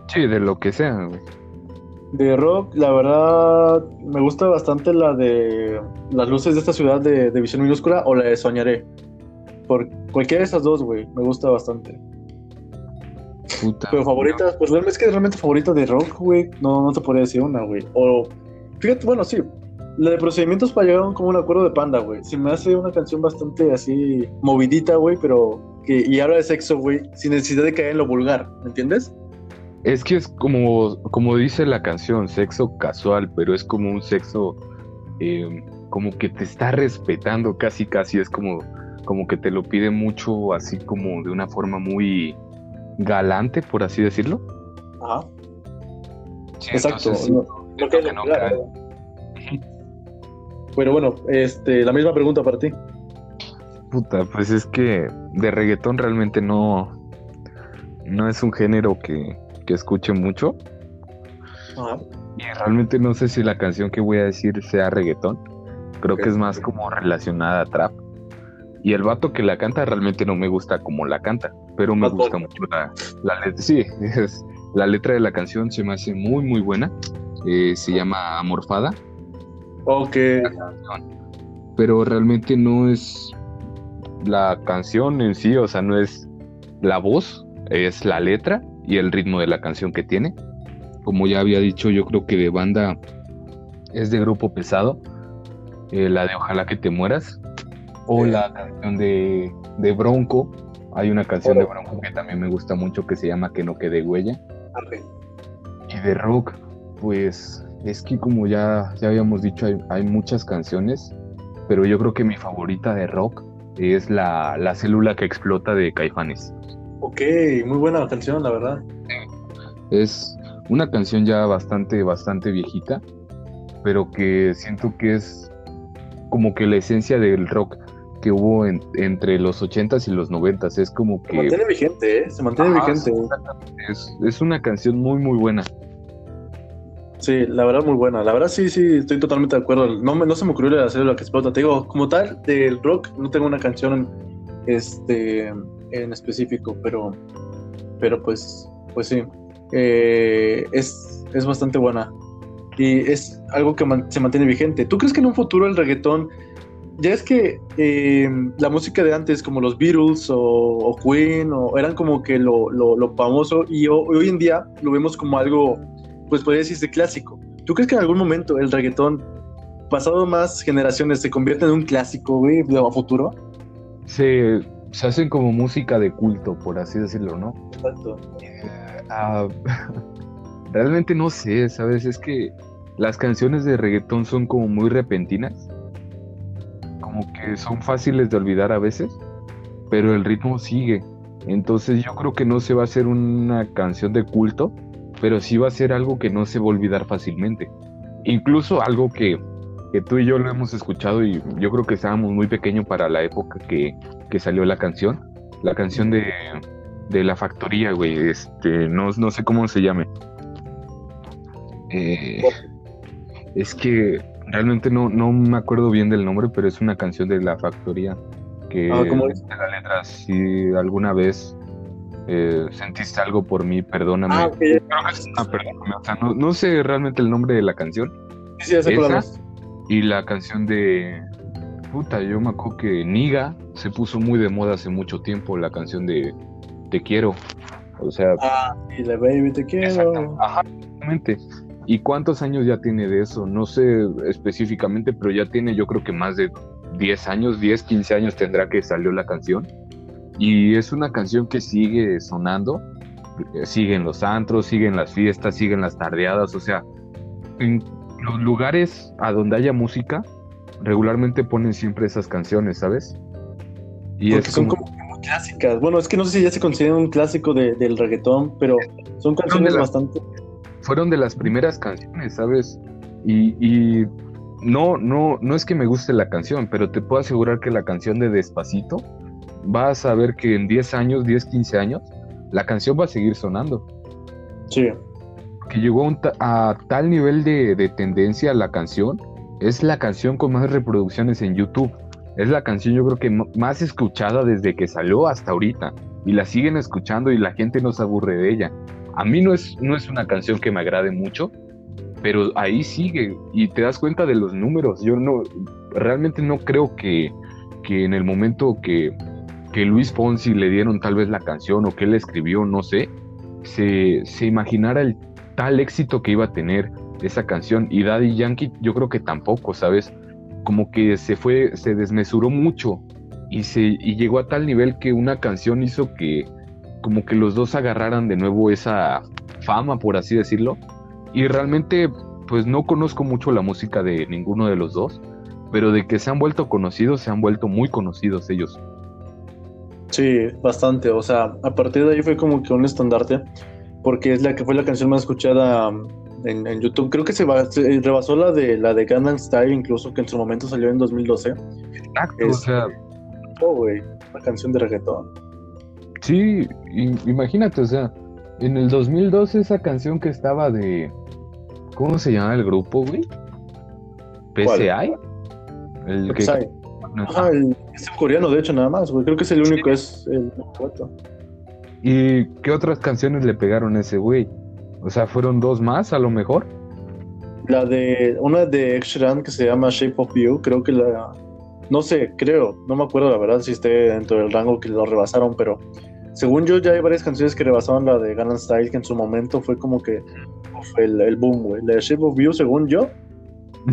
Sí, de lo que sea, güey. De rock, la verdad, me gusta bastante la de las luces de esta ciudad de, de visión minúscula o la de Soñaré. Por cualquiera de esas dos, güey, me gusta bastante. Puta, Pero favoritas, pues realmente es que realmente favorita de rock, güey, no, no te podría decir una, güey. O, fíjate, bueno, sí, la de procedimientos para llegar a un, como un acuerdo de panda, güey. Se me hace una canción bastante así movidita, güey, pero que y habla de sexo, güey, sin necesidad de caer en lo vulgar, ¿me entiendes? Es que es como, como dice la canción, sexo casual, pero es como un sexo eh, como que te está respetando casi, casi, es como como que te lo pide mucho así como de una forma muy galante, por así decirlo. Ajá. Exacto. Pero bueno, este, la misma pregunta para ti. Puta, pues es que de reggaetón realmente no, no es un género que, que escuche mucho. Ajá. Y realmente no sé si la canción que voy a decir sea reggaetón. Creo que es más como relacionada a trap. Y el vato que la canta realmente no me gusta como la canta, pero me gusta mucho la, letra. Sí, la letra de la canción se me hace muy, muy buena. Eh, se llama Amorfada. Ok. Pero realmente no es la canción en sí, o sea, no es la voz, es la letra y el ritmo de la canción que tiene. Como ya había dicho, yo creo que de banda es de grupo pesado. Eh, la de Ojalá que te mueras. O la canción de, de Bronco. Hay una canción de. Bronco que también me gusta mucho que se llama Que no quede huella. Y de rock, pues es que como ya, ya habíamos dicho, hay, hay, muchas canciones, pero yo creo que mi favorita de rock es la, la célula que explota de Caifanes. Ok, muy buena canción, la verdad. Es una canción ya bastante, bastante viejita, pero que siento que es como que la esencia del rock que hubo entre los 80s y los 90s. Es como que. Se mantiene vigente, ¿eh? Se mantiene vigente. Es, es, una canción muy, muy buena. Sí, la verdad, muy buena. La verdad, sí, sí, estoy totalmente de acuerdo. No, no se me ocurrió hacer lo que explota. Te digo, como tal, del rock, no tengo una canción este, en específico, pero, pero pues, pues sí. Eh, es, es bastante buena. Y es algo que se mantiene vigente. ¿Tú crees que en un futuro el reggaetón ya es que eh, la música de antes, como los Beatles o, Queen, o, eran como que lo, famoso y hoy en día lo vemos como algo, pues podría decirse clásico. ¿Tú crees que en algún momento el reggaetón, pasado más generaciones, se convierte en un clásico, güey, de a futuro? Se, se hacen como música de culto, por así decirlo, ¿no? Exacto. Eh, ah, realmente no sé, ¿sabes? Es que las canciones de reggaetón son como muy repentinas como que son fáciles de olvidar a veces, pero el ritmo sigue. Entonces yo creo que no se va a hacer una canción de culto, pero sí va a ser algo que no se va a olvidar fácilmente. Incluso algo que, tú y yo lo hemos escuchado y yo creo que estábamos muy pequeños para la época que, salió la canción. La canción de, de la factoría, güey. Este, no, no sé cómo se llame. Eh, es que Realmente no, no me acuerdo bien del nombre, pero es una canción de La Factoría. Que ah, ¿cómo es? la letra, si alguna vez eh, sentiste algo por mí, perdóname. Ah, ah perdóname. O sea, no, sé realmente el nombre de la canción. Sí, sí, Esa, y la canción de. Puta, yo me acuerdo que Niga se puso muy de moda hace mucho tiempo, la canción de Te quiero. O sea. Ah, y la baby te quiero. Ajá, exactamente. ¿Y cuántos años ya tiene de eso? No sé específicamente, pero ya tiene yo creo que más de 10 años, 10, 15 años tendrá que salió la canción. Y es una canción que sigue sonando, sigue en los antros, sigue en las fiestas, sigue en las tardeadas, o sea, en los lugares a donde haya música, regularmente ponen siempre esas canciones, ¿sabes? Y son como... muy clásicas. Bueno, es que no sé si ya se considera un clásico del reggaetón, pero son canciones bastante fueron de las primeras canciones, ¿sabes? Y, no, no, no es que me guste la canción, pero te puedo asegurar que la canción de Despacito, vas a ver que en 10 años, 10, 15 años, la canción va a seguir sonando. Sí. Que llegó a, tal nivel de, de, tendencia la canción, es la canción con más reproducciones en YouTube. Es la canción yo creo que más escuchada desde que salió hasta ahorita. Y la siguen escuchando y la gente no se aburre de ella. A mí no es, no es una canción que me agrade mucho, pero ahí sigue y te das cuenta de los números. Yo no, realmente no creo que, que en el momento que, que Luis Fonsi le dieron tal vez la canción o que él escribió, no sé, se, se imaginara el tal éxito que iba a tener esa canción. Y Daddy Yankee yo creo que tampoco, ¿sabes? Como que se fue, se desmesuró mucho y, se, y llegó a tal nivel que una canción hizo que, como que los dos agarraran de nuevo esa fama, por así decirlo. Y realmente, pues no conozco mucho la música de ninguno de los dos, pero de que se han vuelto conocidos, se han vuelto muy conocidos ellos. Sí, bastante. O sea, a partir de ahí fue como que un estandarte, porque es la que fue la canción más escuchada um, en, YouTube. Creo que se, rebasó la de la de Gangnam Style, incluso que en su momento salió en 2012. Exacto, o sea. Oh, güey, la canción de reggaetón. Sí, imagínate, o sea, en el 2012 esa canción que estaba de... ¿Cómo se llama el grupo, güey? ¿PCI? El que... Ah, el, es coreano, de hecho, nada más, güey. Creo que es el único, es el ¿Y qué otras canciones le pegaron a ese güey? O sea, ¿fueron dos más a lo mejor? La de... Una de X-Ran que se llama Shape of You, creo que la... No sé, creo, no me acuerdo la verdad si esté dentro del rango que lo rebasaron, pero según yo, ya hay varias canciones que rebasaron la de Gangnam Style, que en su momento fue como que fue el, boom, güey. La de Shape of You, según yo,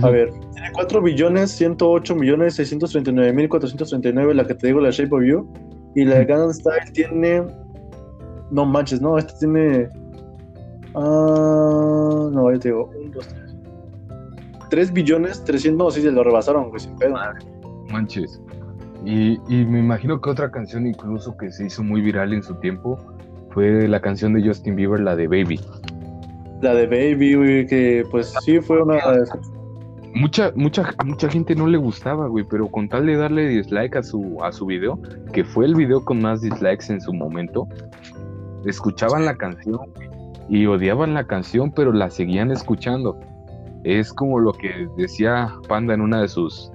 a ver, tiene 4 billones 108 millones 639 mil 439, la que te digo, la Shape of You. Y la de Gangnam Style tiene. No manches, no, esta tiene. Ah, no, ahí te digo, 1, 2, 3. 3 billones 300, no, sí, se lo rebasaron, güey, sin pedo. Manches. Y, y, me imagino que otra canción incluso que se hizo muy viral en su tiempo fue la canción de Justin Bieber, la de Baby. La de Baby, güey, que pues sí fue una... Mucha, mucha, mucha gente no le gustaba, güey, pero con tal de darle dislike a su, a su video, que fue el video con más dislikes en su momento, escuchaban la canción y odiaban la canción, pero la seguían escuchando. Es como lo que decía Panda en una de sus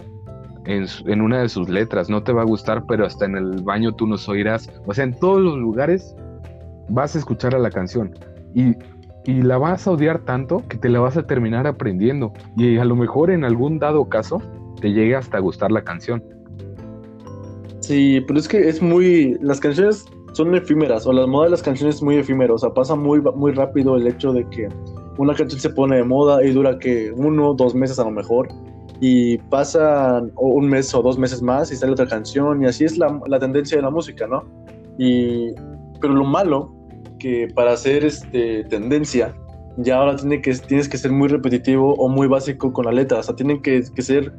en, una de sus letras, no te va a gustar, pero hasta en el baño tú nos oirás. O sea, en todos los lugares vas a escuchar a la canción y, y la vas a odiar tanto que te la vas a terminar aprendiendo y a lo mejor en algún dado caso te llegue hasta gustar la canción. Sí, pero es que es muy, las canciones son efímeras o la moda de las canciones es muy efímera, o sea, pasa muy, muy rápido el hecho de que una canción se pone de moda y dura que uno, dos meses a lo mejor y pasan un mes o dos meses más y sale otra canción y así es la, la tendencia de la música, ¿no? Y, pero lo malo que para hacer este, tendencia ya ahora tiene que, tienes que ser muy repetitivo o muy básico con la letra, o sea, tienen que, que ser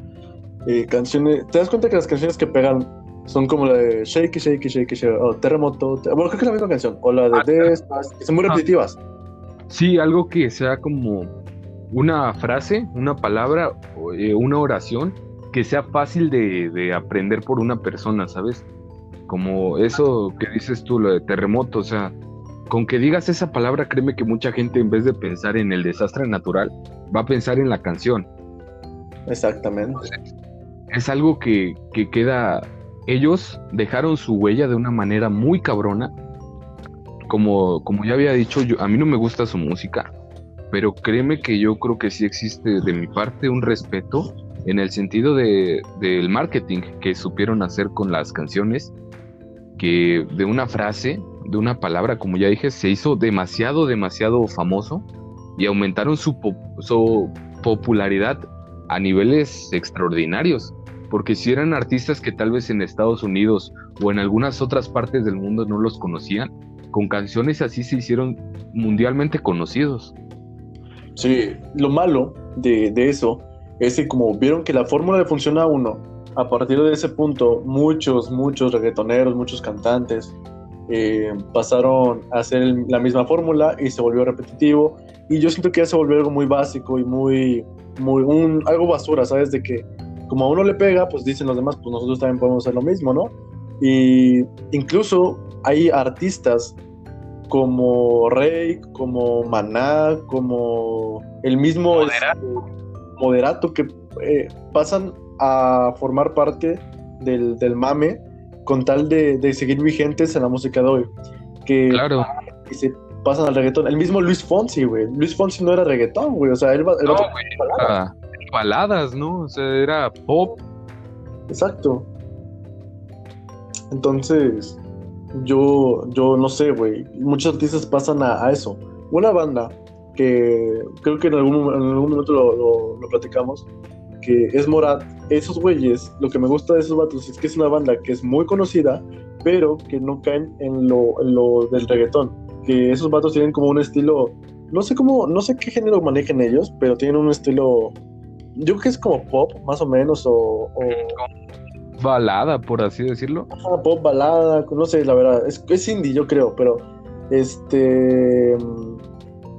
eh, canciones, te das cuenta que las canciones que pegan son como la de Shake, Shake, Shake, Shake, o Terremoto, bueno, creo que es la misma canción, o la de ah, Despas, que son muy repetitivas. Sí, algo que sea como una frase, una palabra, eh, una oración que sea fácil de, aprender por una persona, ¿sabes? Como eso que dices tú, lo de terremoto, o sea, con que digas esa palabra, créeme que mucha gente en vez de pensar en el desastre natural, va a pensar en la canción. Exactamente. Es algo que, que queda, ellos dejaron su huella de una manera muy cabrona. Como, como ya había dicho, yo, a mí no me gusta su música, pero créeme que yo creo que sí existe de mi parte un respeto en el sentido de, del marketing que supieron hacer con las canciones, que de una frase, de una palabra, como ya dije, se hizo demasiado, demasiado famoso y aumentaron su, popularidad a niveles extraordinarios, porque si eran artistas que tal vez en Estados Unidos o en algunas otras partes del mundo no los conocían, con canciones así se hicieron mundialmente conocidos. Sí, lo malo de, eso es que como vieron que la fórmula le funciona a uno, a partir de ese punto muchos, muchos reggaetoneros, muchos cantantes eh, pasaron a hacer la misma fórmula y se volvió repetitivo y yo siento que ya se volvió algo muy básico y muy, muy, un, algo basura, ¿sabes? De que como a uno le pega, pues dicen los demás, pues nosotros también podemos hacer lo mismo, ¿no? Y incluso hay artistas como Rey, como Maná, como el mismo moderato, este, que eh, pasan a formar parte del, mame con tal de, seguir vigentes en la música de hoy. Que claro. Y se pasan al reggaetón. El mismo Luis Fonsi, güey. Luis Fonsi no era reggaetón, güey. O sea, él, no, baladas. baladas, ¿no? O sea, era pop. Exacto. Entonces, yo, yo no sé, güey. Muchos artistas pasan a, eso. Una banda que creo que en algún, en algún momento lo, lo, platicamos, que es Morat. Esos güeyes, lo que me gusta de esos vatos es que es una banda que es muy conocida, pero que no caen en lo, en lo del reggaetón. Que esos vatos tienen como un estilo, no sé cómo, no sé qué género manejan ellos, pero tienen un estilo, yo creo que es como pop, más o menos, o, o balada, por así decirlo. pop balada, no sé, la verdad, es, es indie, yo creo, pero este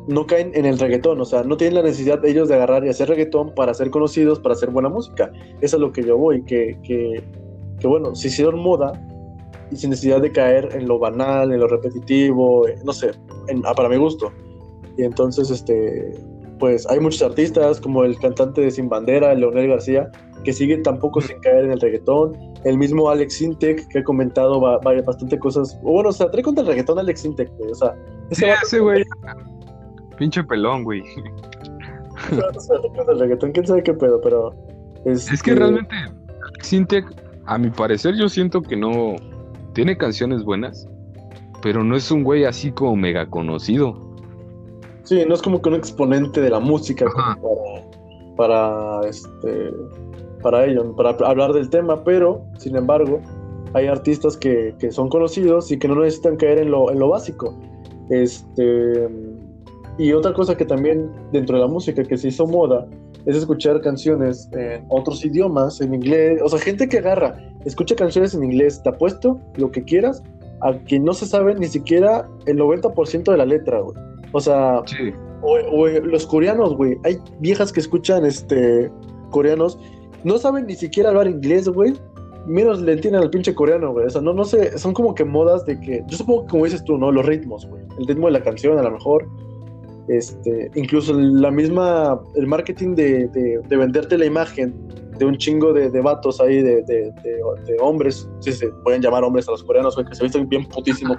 no caen en el reggaetón, o sea, no tienen la necesidad ellos de agarrar y hacer reggaetón para ser conocidos, para hacer buena música. Eso es lo que yo voy, que, que, que bueno, se hicieron moda y sin necesidad de caer en lo banal, en lo repetitivo, eh, no sé, ah, para mi gusto. Y entonces, este, pues hay muchos artistas como el cantante de Sin Bandera, Leonel García, que sigue tampoco sin caer en el reggaetón. El mismo Alex Sintek, que ha comentado bastante cosas. Bueno, o sea, trae contra el reggaetón Alex Sintek, güey. O sea, ese güey. Pinche pelón, güey. reggaetón, quién sabe qué pedo, pero. Es, es que realmente, Sintek, a mi parecer, yo siento que no. Tiene canciones buenas, pero no es un güey así como mega conocido. Sí, no es como que un exponente de la música para, para, este, para ello, para hablar del tema, pero sin embargo hay artistas que, que son conocidos y que no necesitan caer en lo, en lo básico. Este, y otra cosa que también dentro de la música que se hizo moda es escuchar canciones en otros idiomas, en inglés, o sea, gente que agarra escucha canciones en inglés, te apuesto lo que quieras, a que no se sabe ni siquiera el 90% de la letra, güey. O sea, o, los coreanos, güey. Hay viejas que escuchan este coreanos, no saben ni siquiera hablar inglés, güey. Menos le entienden al pinche coreano, güey. O sea, no, no sé, son como que modas de que. Yo supongo que como dices tú, ¿no? Los ritmos, güey. El ritmo de la canción, a lo mejor. Este, incluso la misma, el marketing de, de, venderte la imagen de un chingo de, de vatos ahí, de, de, hombres, si se pueden llamar hombres a los coreanos, güey, que se visten bien putísimo.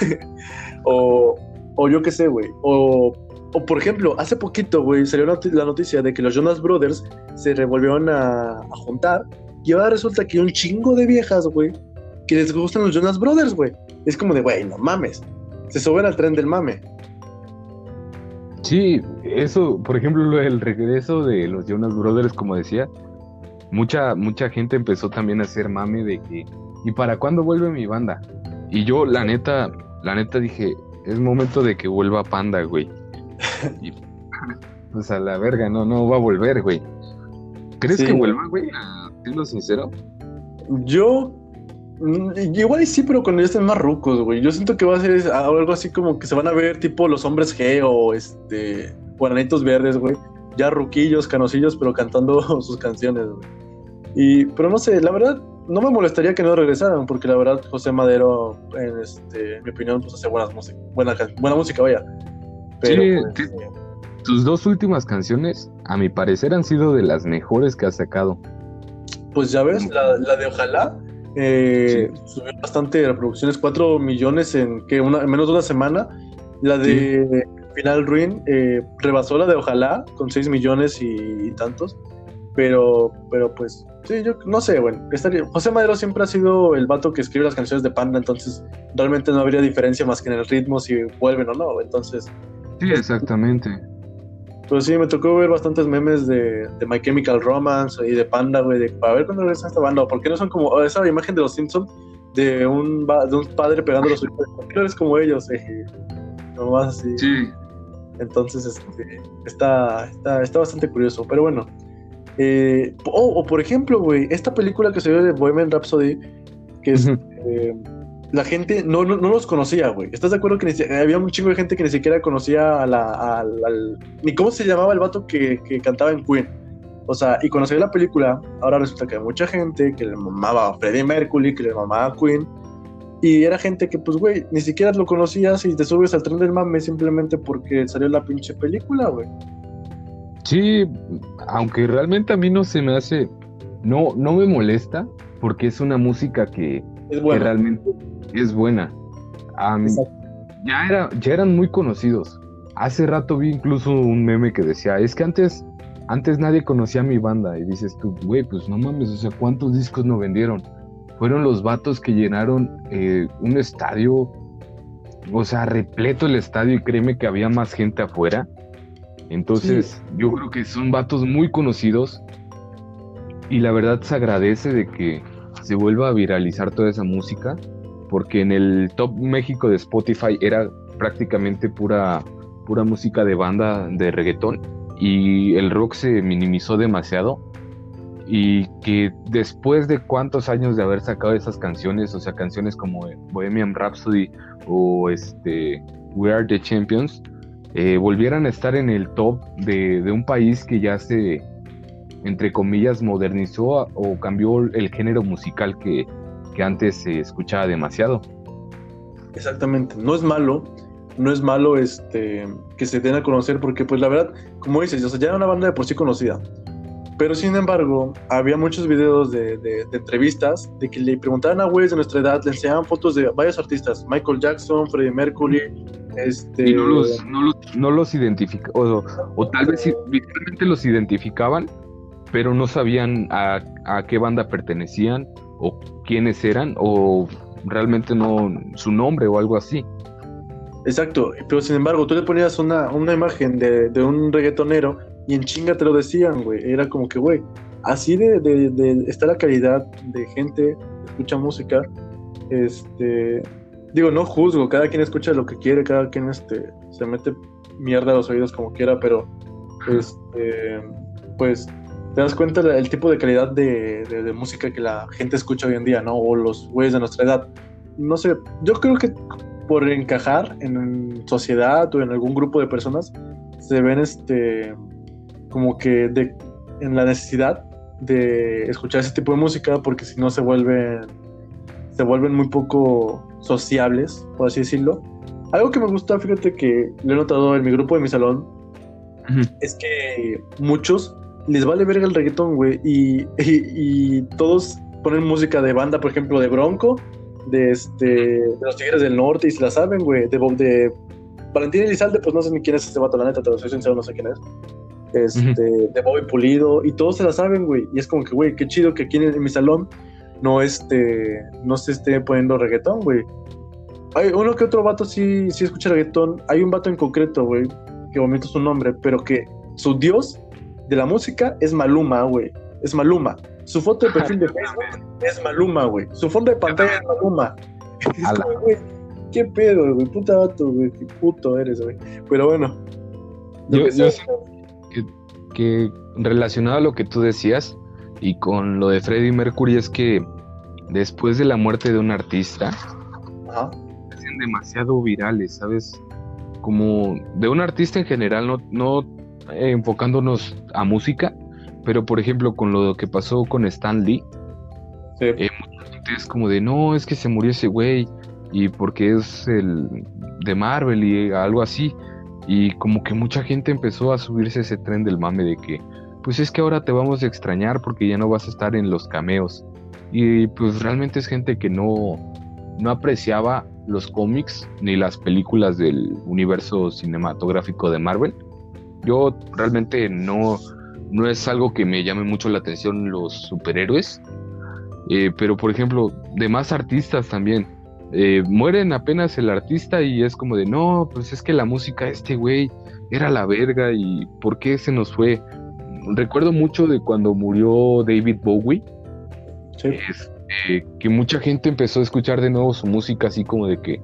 o, o yo qué sé, güey. O, o, por ejemplo, hace poquito, güey, salió la noticia de que los Jonas Brothers se revolvieron a, a juntar y ahora resulta que hay un chingo de viejas, güey, que les gustan los Jonas Brothers, güey. Es como de, güey, no mames. Se suben al tren del mame. Sí, eso, por ejemplo, el regreso de los Jonas Brothers, como decía, mucha, mucha gente empezó también a hacer mame de que, ¿y para cuándo vuelve mi banda? Y yo, la neta, la neta dije, es momento de que vuelva Panda, güey. y, pues a la verga, no, no va a volver, güey. ¿Crees que vuelva, güey? Siendo sincero. Yo Mm, igual sí, pero cuando ya estén más rucos, güey. Yo siento que va a ser algo así como que se van a ver tipo los hombres G o este guaranitos verdes, güey. Ya ruquillos, canosillos, pero cantando sus canciones, güey. Y, pero no sé, la verdad, no me molestaría que no regresaran, porque la verdad, José Madero, en, este, mi opinión, pues hace buenas música, buena, buena música, vaya. Pero, sí, pues, tus dos últimas canciones, a mi parecer, han sido de las mejores que has sacado. Pues ya ves, la, la de Ojalá eh, Subió bastante reproducciones, 4 millones en, que una, menos de una semana. La de Final Ruin eh, rebasó la de Ojalá con 6 millones y, tantos. Pero, pero pues, sí, yo no sé, bueno, estaría, José Madero siempre ha sido el vato que escribe las canciones de Panda, entonces realmente no habría diferencia más que en el ritmo si vuelven o no, entonces... Sí, exactamente. Pues sí, me tocó ver bastantes memes de, de My Chemical Romance y de Panda, güey, de para ver cuándo regresa esta banda, o por qué no son como esa imagen de los Simpsons de un, de un padre pegando los hijos, ¿por qué no eres como ellos? Eh, nomás así. Sí. Entonces, este, está, está, está bastante curioso, pero bueno. Eh, o, por ejemplo, güey, esta película que se ve de Bohemian Rhapsody, que es la gente no, no, los conocía, güey. ¿Estás de acuerdo que había un chingo de gente que ni siquiera conocía a la, al, ni cómo se llamaba el vato que, cantaba en Queen? O sea, y cuando la película, ahora resulta que hay mucha gente que le mamaba a Freddie Mercury, que le mamaba a Queen. Y era gente que, pues, güey, ni siquiera lo conocías y te subes al tren del mame simplemente porque salió la pinche película, güey. Sí, aunque realmente a mí no se me hace, no, no me molesta porque es una música que, que realmente es buena. ya, era, ya eran muy conocidos. Hace rato vi incluso un meme que decía, es que antes, antes nadie conocía a mi banda. Y dices tú, güey, pues no mames, o sea, ¿cuántos discos no vendieron? Fueron los vatos que llenaron eh, un estadio, o sea, repleto el estadio y créeme que había más gente afuera. Entonces, yo creo que son vatos muy conocidos y la verdad se agradece de que se vuelva a viralizar toda esa música porque en el top México de Spotify era prácticamente pura, pura música de banda de reggaetón y el rock se minimizó demasiado. Y que después de cuántos años de haber sacado esas canciones, o sea, canciones como Bohemian Rhapsody o este We Are the Champions, eh, volvieran a estar en el top de, de, un país que ya se, entre comillas, modernizó o cambió el género musical que, que antes se escuchaba demasiado. Exactamente, no es malo, no es malo este que se den a conocer porque pues la verdad, como dices, o sea, ya era una banda de por sí conocida. Pero sin embargo, había muchos videos de, entrevistas de que le preguntaban a güeyes de nuestra edad, le enseñaban fotos de varios artistas, Michael Jackson, Freddie Mercury, este... Y no los, no los, no los o, o, tal vez visualmente los identificaban, pero no sabían a, a qué banda pertenecían o quiénes eran o realmente no su nombre o algo así. Exacto, pero sin embargo tú le ponías una, una imagen de, de, un reggaetonero y en chinga te lo decían, güey. Era como que, güey, así de, de, está la calidad de gente que escucha música. Este, digo, no juzgo, cada quien escucha lo que quiere, cada quien este, se mete mierda a los oídos como quiera, pero este, pues te das cuenta del tipo de calidad de, de, música que la gente escucha hoy en día, ¿no? O los güeyes de nuestra edad. No sé, yo creo que por encajar en sociedad o en algún grupo de personas, se ven este como que de, en la necesidad de escuchar ese tipo de música porque si no se vuelven se vuelven muy poco sociables, por así decirlo. Algo que me gusta, fíjate que lo he notado en mi grupo de mi salón, es que muchos les vale verga el reggaetón, güey, y, y, todos ponen música de banda, por ejemplo, de Bronco, de, este, de los Tigres del Norte, y se la saben, güey, de, de Valentín Elizalde, pues no sé ni quién es este vato, la neta, te lo soy sincero, no sé quién es este, de Bobby Pulido, y todos se la saben, güey. Y es como que, güey, qué chido que aquí en, mi salón no, este, no se esté poniendo reggaetón, güey. Hay uno que otro vato sí, sí escucha reggaetón. Hay un vato en concreto, güey, que omito su nombre, pero que su dios de la música es Maluma, güey. Es Maluma. Su foto de perfil de Facebook es Maluma, güey. Su fondo de pantalla es Maluma. Es como, güey, qué pedo, güey. Puta vato, güey. Qué puto eres, güey. Pero bueno. Yo, yo, que relacionado a lo que tú decías y con lo de Freddie Mercury es que después de la muerte de un artista, se hacen demasiado virales, ¿sabes? Como de un artista en general, no, no eh, enfocándonos a música, pero por ejemplo con lo que pasó con Stan Lee, eh, es como de, no, es que se murió ese güey y porque es el de Marvel y algo así. Y como que mucha gente empezó a subirse ese tren del mame de que, pues es que ahora te vamos a extrañar porque ya no vas a estar en los cameos. Y pues realmente es gente que no, no apreciaba los cómics ni las películas del universo cinematográfico de Marvel. Yo realmente no, no es algo que me llame mucho la atención los superhéroes. Eh, pero por ejemplo, de más artistas también. Eh, mueren apenas el artista y es como de, no, pues es que la música de este güey era la verga y ¿por qué se nos fue? Recuerdo mucho de cuando murió David Bowie, este, que mucha gente empezó a escuchar de nuevo su música así como de que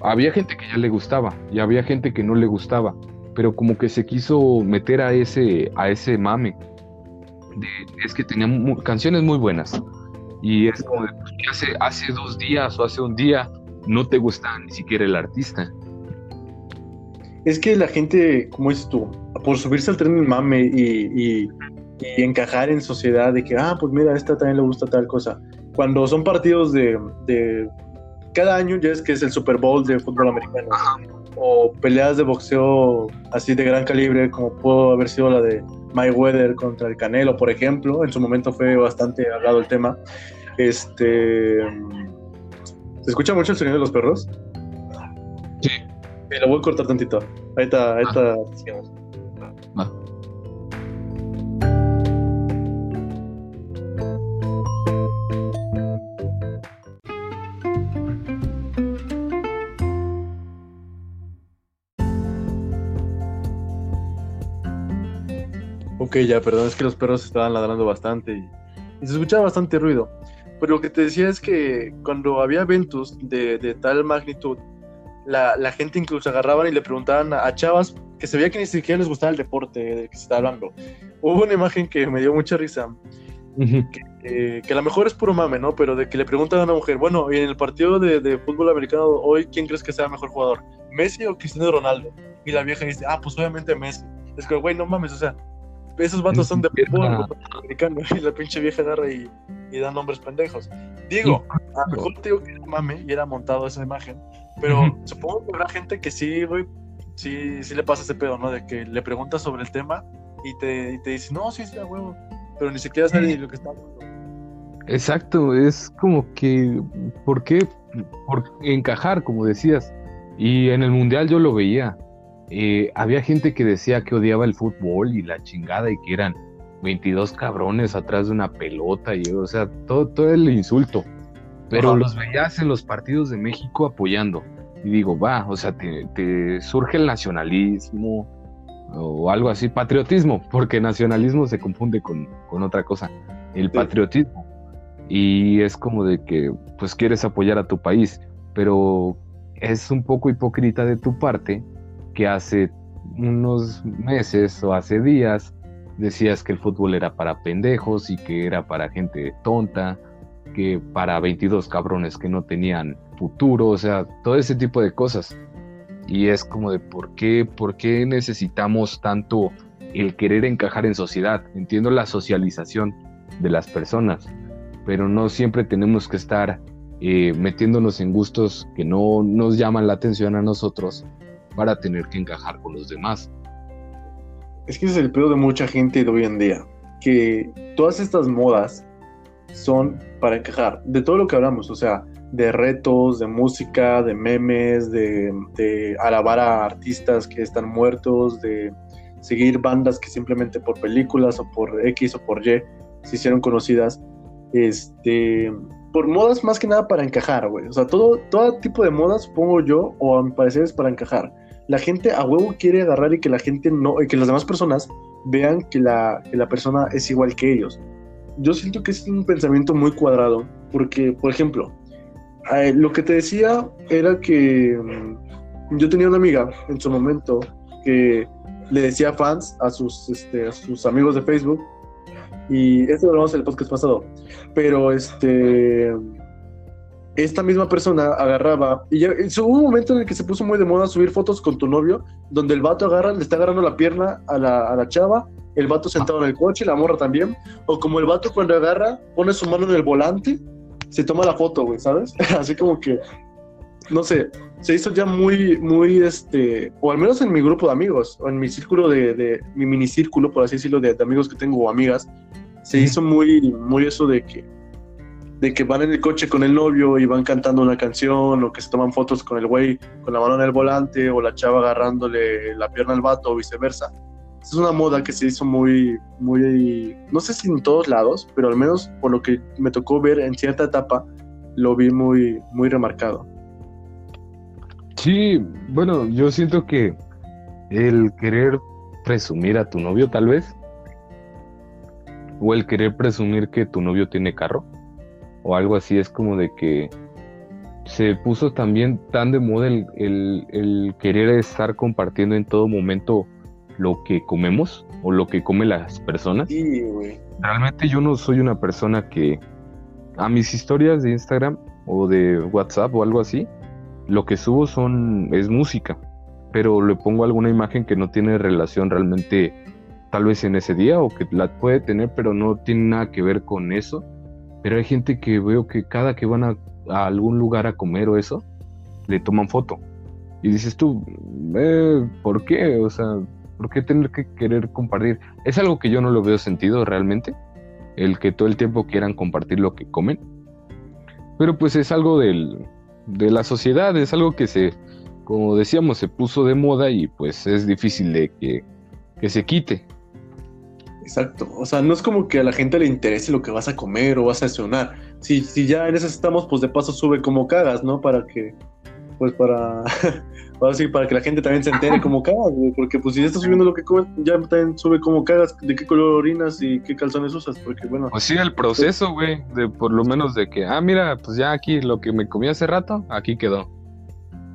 había gente que ya le gustaba y había gente que no le gustaba, pero como que se quiso meter a ese, a ese mame. es que tenía canciones muy buenas y es como de, pues, hace, hace dos días o hace un día no te gusta ni siquiera el artista. Es que la gente, como dices tú, por subirse al tren del mame y, encajar en sociedad de que, ah, pues mira, a esta también le gusta tal cosa. Cuando son partidos de, de cada año, ya es que es el Super Bowl de fútbol americano, o peleas de boxeo así de gran calibre, como pudo haber sido la de Mayweather contra el Canelo, por ejemplo. En su momento fue bastante hablado el tema. Este. ¿Se escucha mucho el sonido de los perros? Sí. lo voy a cortar tantito. Ahí está, ahí está. Ok, ya, perdón, es que los perros estaban ladrando bastante y, se escuchaba bastante ruido. Pero lo que te decía es que cuando había eventos de, tal magnitud, la, gente incluso agarraban y le preguntaban a, chavas que se veía que ni siquiera les gustaba el deporte de que se estaba hablando. Hubo una imagen que me dio mucha risa, que, a lo mejor es puro mame, ¿no? Pero de que le preguntan a una mujer, bueno, en el partido de, de fútbol americano hoy, ¿quién crees que sea el mejor jugador? ¿Messi o Cristiano Ronaldo? Y la vieja dice, ah, pues obviamente Messi. Es que, güey, no mames, o sea, esos vatos son de fútbol americano y la pinche vieja agarra y, y da nombres pendejos. Digo, a lo mejor te digo que era mame y era montado esa imagen, pero supongo que habrá gente que sí, güey, sí, sí le pasa ese pedo, ¿no? De que le preguntas sobre el tema y te, y te dice, no, sí, sí, a huevo, pero ni siquiera sabe lo que está hablando. Exacto, es como que, ¿por qué? Por encajar, como decías. Y en el mundial yo lo veía. Eh, había gente que decía que odiaba el fútbol y la chingada y que eran 22 cabrones atrás de una pelota y o sea, todo, todo el insulto. Pero los veías en los partidos de México apoyando. Y digo, va, o sea, te, surge el nacionalismo o algo así, patriotismo, porque nacionalismo se confunde con, otra cosa, el patriotismo. Y es como de que, pues quieres apoyar a tu país, pero es un poco hipócrita de tu parte que hace unos meses o hace días decías que el fútbol era para pendejos y que era para gente tonta, que para 22 cabrones que no tenían futuro, o sea, todo ese tipo de cosas. Y es como de por qué, por qué necesitamos tanto el querer encajar en sociedad. Entiendo la socialización de las personas, pero no siempre tenemos que estar eh, metiéndonos en gustos que no nos llaman la atención a nosotros para tener que encajar con los demás. Es que ese es el pedo de mucha gente de hoy en día, que todas estas modas son para encajar, de todo lo que hablamos, o sea, de retos, de música, de memes, de, alabar a artistas que están muertos, de seguir bandas que simplemente por películas o por X o por Y se hicieron conocidas, este, por modas más que nada para encajar, güey. O sea, todo, todo tipo de modas, supongo yo, o a mi parecer es para encajar. La gente a huevo quiere agarrar y que la gente no, y que las demás personas vean que la, que la persona es igual que ellos. Yo siento que es un pensamiento muy cuadrado, porque, por ejemplo, eh, lo que te decía era que mm, yo tenía una amiga en su momento que le decía fans a sus, este, a sus amigos de Facebook. Y esto lo hablamos en el podcast pasado. Pero este. Esta misma persona agarraba. Y ya, hubo un momento en el que se puso muy de moda subir fotos con tu novio, donde el vato agarra, le está agarrando la pierna a la, a la chava, el vato sentado en el coche, la morra también. O como el vato cuando agarra, pone su mano en el volante, se toma la foto, güey, ¿sabes? Así como que. No sé, se hizo ya muy, muy, este, o al menos en mi grupo de amigos, o en mi círculo de, de mi minicírculo, por así decirlo, de, amigos que tengo o amigas, se hizo muy, muy eso de que, de que van en el coche con el novio y van cantando una canción, o que se toman fotos con el güey con la mano en el volante, o la chava agarrándole la pierna al vato, o viceversa. Es una moda que se hizo muy, muy, no sé si en todos lados, pero al menos por lo que me tocó ver en cierta etapa, lo vi muy, muy remarcado. Sí, bueno, yo siento que el querer presumir a tu novio tal vez, o el querer presumir que tu novio tiene carro, o algo así, es como de que se puso también tan de moda el, el, querer estar compartiendo en todo momento lo que comemos o lo que comen las personas. Sí, güey. Realmente yo no soy una persona que a mis historias de Instagram o de WhatsApp o algo así, lo que subo son es música, pero le pongo alguna imagen que no tiene relación realmente tal vez en ese día o que la puede tener, pero no tiene nada que ver con eso. Pero hay gente que veo que cada que van a, algún lugar a comer o eso, le toman foto. Y dices tú, eh, ¿por qué? O sea, ¿por qué tener que querer compartir? Es algo que yo no lo veo sentido realmente, el que todo el tiempo quieran compartir lo que comen. Pero pues es algo del, de la sociedad, es algo que se, como decíamos, se puso de moda y pues es difícil de que, que se quite. Exacto, o sea, no es como que a la gente le interese lo que vas a comer o vas a desayunar. Si, si ya en eso estamos, pues de paso sube como cagas, ¿no? Para que, pues para, sí, para que la gente también se entere como cagas, porque pues si ya estás subiendo lo que comes, ya también sube como cagas, de qué color orinas y qué calzones usas, porque bueno. Pues sí, el proceso, güey, de por lo menos de que, ah, mira, pues ya aquí lo que me comí hace rato, aquí quedó.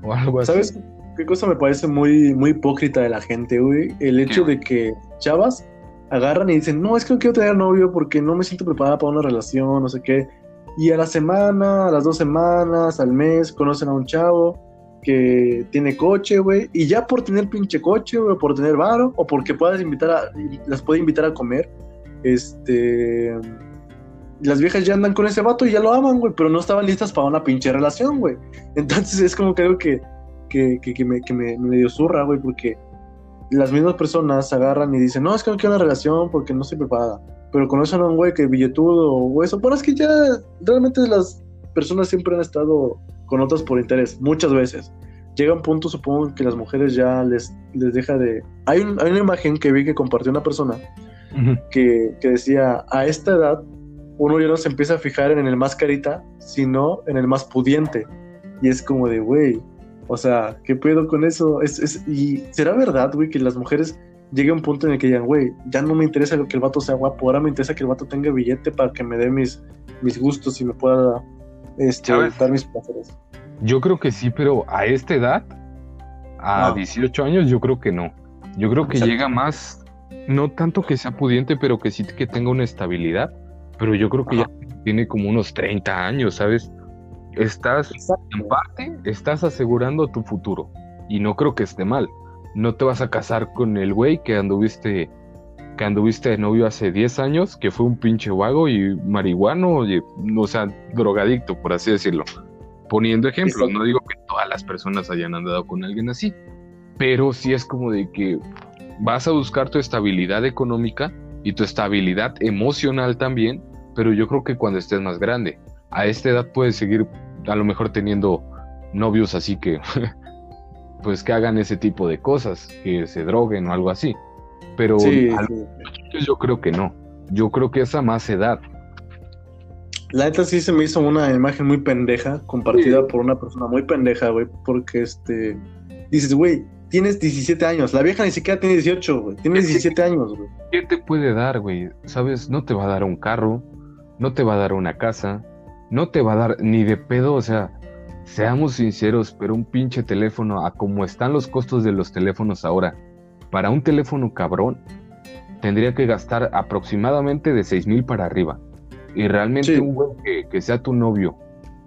O algo así. ¿Sabes qué cosa me parece muy, muy hipócrita de la gente, güey? El hecho de que chavas agarran y dicen, no, es que no quiero tener novio porque no me siento preparada para una relación, no sé qué. Y a la semana, a las dos semanas, al mes, conocen a un chavo que tiene coche, güey, y ya por tener pinche coche, güey, por tener varo, o porque puedas invitar a, las puede invitar a comer, este, las viejas ya andan con ese vato y ya lo aman, güey, pero no estaban listas para una pinche relación, güey. Entonces es como que algo que, que, que, me, que me, me dio zurra, güey, porque las mismas personas agarran y dicen, no, es que no quiero una relación porque no estoy preparada. Pero conocen a un güey que billetudo o eso, pero es que ya realmente las personas siempre han estado con otras por interés, muchas veces. Llega un punto, supongo, que las mujeres ya les, les deja de... Hay, hay una imagen que vi que compartió una persona que, que, decía, a esta edad uno ya no se empieza a fijar en el más carita, sino en el más pudiente. Y es como de, güey, o sea, ¿qué pedo con eso? Es, es, y será verdad, güey, que las mujeres lleguen a un punto en el que digan, güey, ya no me interesa que el vato sea guapo, ahora me interesa que el vato tenga billete para que me dé mis, mis gustos y me pueda este, dar mis placeres. Yo creo que sí, pero a esta edad, a 18 años, yo creo que no. Yo creo que llega más no tanto que sea pudiente, pero que sí que tenga una estabilidad. Pero yo creo que ya tiene como unos 30 años, ¿sabes? Estás, en parte, estás asegurando tu futuro. Y no creo que esté mal. No te vas a casar con el güey que anduviste que anduviste de novio hace 10 años, que fue un pinche vago y marihuano, o sea, drogadicto, por así decirlo. Poniendo ejemplos, no digo que todas las personas hayan andado con alguien así, pero sí es como de que vas a buscar tu estabilidad económica y tu estabilidad emocional también, pero yo creo que cuando estés más grande, a esta edad puedes seguir a lo mejor teniendo novios así que pues que hagan ese tipo de cosas, que se droguen o algo así. Pero yo creo que no. Yo creo que esa más edad. La neta sí se me hizo una imagen muy pendeja, compartida por una persona muy pendeja, güey, porque este dices, güey, tienes 17 años. La vieja ni siquiera tiene 18, güey. Tienes 17 años, güey. ¿Qué te puede dar, güey? ¿Sabes? No te va a dar un carro, no te va a dar una casa, no te va a dar ni de pedo, o sea, seamos sinceros, pero un pinche teléfono, a como están los costos de los teléfonos ahora, para un teléfono cabrón, tendría que gastar aproximadamente de 6 mil para arriba. Y realmente un güey que, que sea tu novio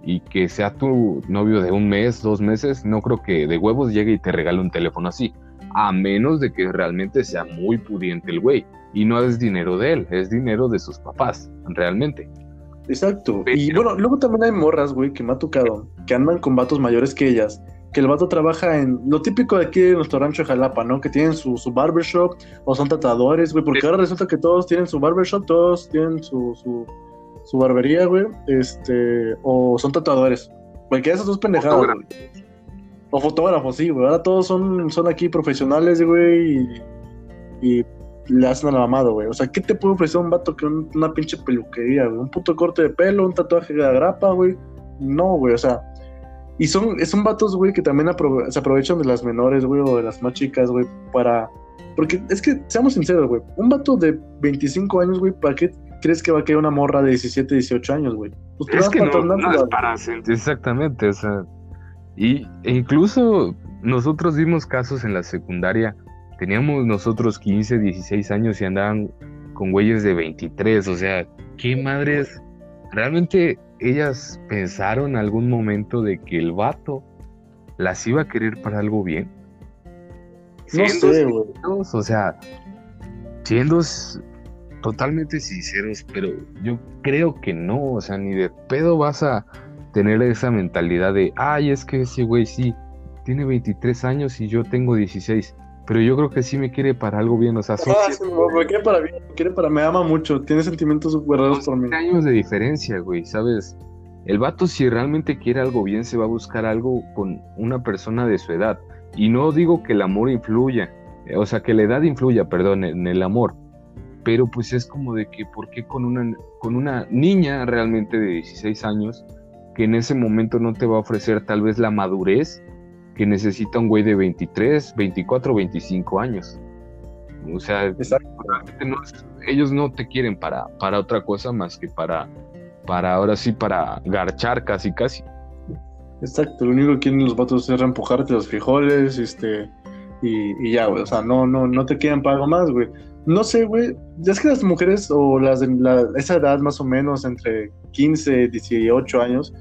y que sea tu novio de un mes, dos meses, no creo que de huevos llegue y te regale un teléfono así. A menos de que realmente sea muy pudiente el güey. Y no es dinero de él, es dinero de sus papás, realmente. Exacto. Y bueno, luego también hay morras, güey, que me ha tocado, que andan con vatos mayores que ellas, que el vato trabaja en lo típico de aquí de nuestro rancho de Jalapa, ¿no? Que tienen su, su barbershop o son tatuadores, güey, porque ahora resulta que todos tienen su barbershop, todos tienen su, su su barbería, güey, este, o son tatuadores. Cualquiera de esas dos pendejadas. O fotógrafos, sí, güey. Ahora todos son, son aquí profesionales, güey, y, y le hacen a la mamada, güey. O sea, ¿qué te puede ofrecer un vato que una pinche peluquería, güey? Un puto corte de pelo, un tatuaje de grapa, güey. No, güey, o sea. Y son, son vatos, güey, que también se aprovechan de las menores, güey, o de las más chicas, güey, para... Porque es que, seamos sinceros, güey, un vato de 25 años, güey, ¿para qué crees que va a quedar una morra de 17, 18 años, güey? Pues es que no, para exactamente, o sea, y e incluso nosotros vimos casos en la secundaria, teníamos nosotros 15, 16 años y andaban con güeyes de 23, o sea, qué madres, realmente ellas pensaron algún momento de que el vato las iba a querer para algo bien. No sé, güey. O sea, siendo totalmente sinceros, pero yo creo que no, o sea, ni de pedo vas a tener esa mentalidad de, ay, es que ese güey sí, tiene 23 años y yo tengo 16. Pero yo creo que sí me quiere para algo bien, o sea, son ah, me quiere para bien, me quiere para, me ama mucho, tiene sentimientos súper raros por mí. años de diferencia, güey, ¿sabes? El vato si realmente quiere algo bien se va a buscar algo con una persona de su edad. Y no digo que el amor influya, o sea, que la edad influya, perdón, en el amor pero pues es como de que, ¿por qué con una, con una niña realmente de 16 años que en ese momento no te va a ofrecer tal vez la madurez que necesita un güey de 23, 24, 25 años? O sea, ellos no te quieren para, para otra cosa más que para, para ahora sí, para garchar casi, casi. Exacto, lo único que quieren los vatos es reempujarte los frijoles, este, y, y ya, güey, o sea, no, no, no te quieren para algo más, güey. No sé, güey. Es que las mujeres o las de esa edad más o menos, entre 15 y 18 años,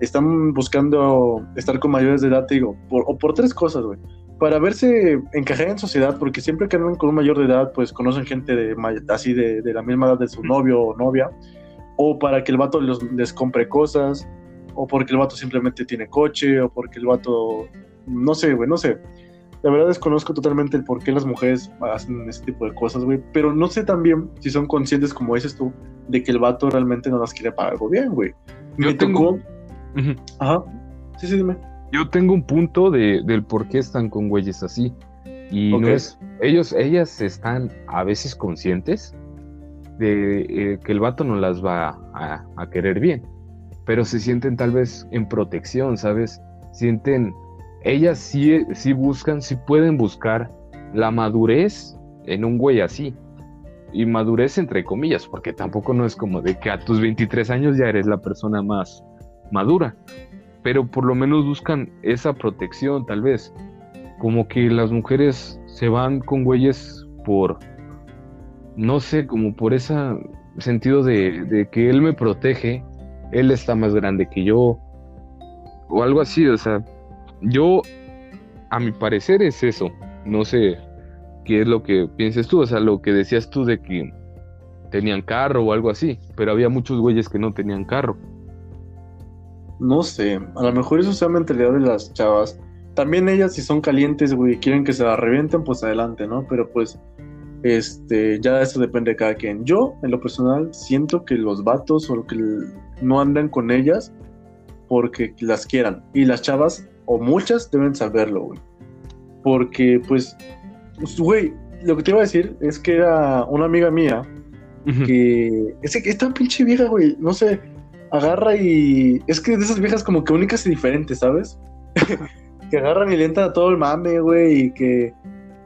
están buscando estar con mayores de edad, te digo, por, o por tres cosas, güey. Para verse encajar en sociedad, porque siempre que andan con un mayor de edad, pues conocen gente de, así de, de la misma edad de su novio o novia, o para que el vato les compre cosas, o porque el vato simplemente tiene coche, o porque el vato, no sé, güey, no sé la verdad desconozco totalmente el por qué las mujeres hacen ese tipo de cosas, güey. Pero no sé también si son conscientes, como dices tú, de que el vato realmente no las quiere para algo bien, güey. Yo tengo... Ajá. Sí, sí, dime. Yo tengo un punto de, del por qué están con güeyes así. Y no es... Ellos, ellas están a veces conscientes de eh, que el vato no las va a, a querer bien. Pero se sienten tal vez en protección, ¿sabes? Sienten ellas sí, sí buscan, sí pueden buscar la madurez en un güey así. Y madurez entre comillas, porque tampoco no es como de que a tus 23 años ya eres la persona más madura. Pero por lo menos buscan esa protección, tal vez. Como que las mujeres se van con güeyes por, no sé, como por ese sentido de, que él me protege, él está más grande que yo, o algo así, o sea, yo, a mi parecer es eso, no sé qué es lo que pienses tú, o sea, lo que decías tú de que tenían carro o algo así, pero había muchos güeyes que no tenían carro. No sé, a lo mejor eso sea mentalidad de las chavas. También ellas si son calientes, güey, quieren que se la revienten, pues adelante, ¿no? Pero pues, este, ya eso depende de cada quien. Yo, en lo personal, siento que los vatos o que no andan con ellas porque las quieran. Y las chavas, o muchas, deben saberlo, güey. Porque, pues, pues, güey, lo que te iba a decir es que era una amiga mía que es que esta pinche vieja, güey, no sé, agarra y es que de esas viejas como que únicas y diferentes, ¿sabes? que agarran y le entran a todo el mame, güey, y que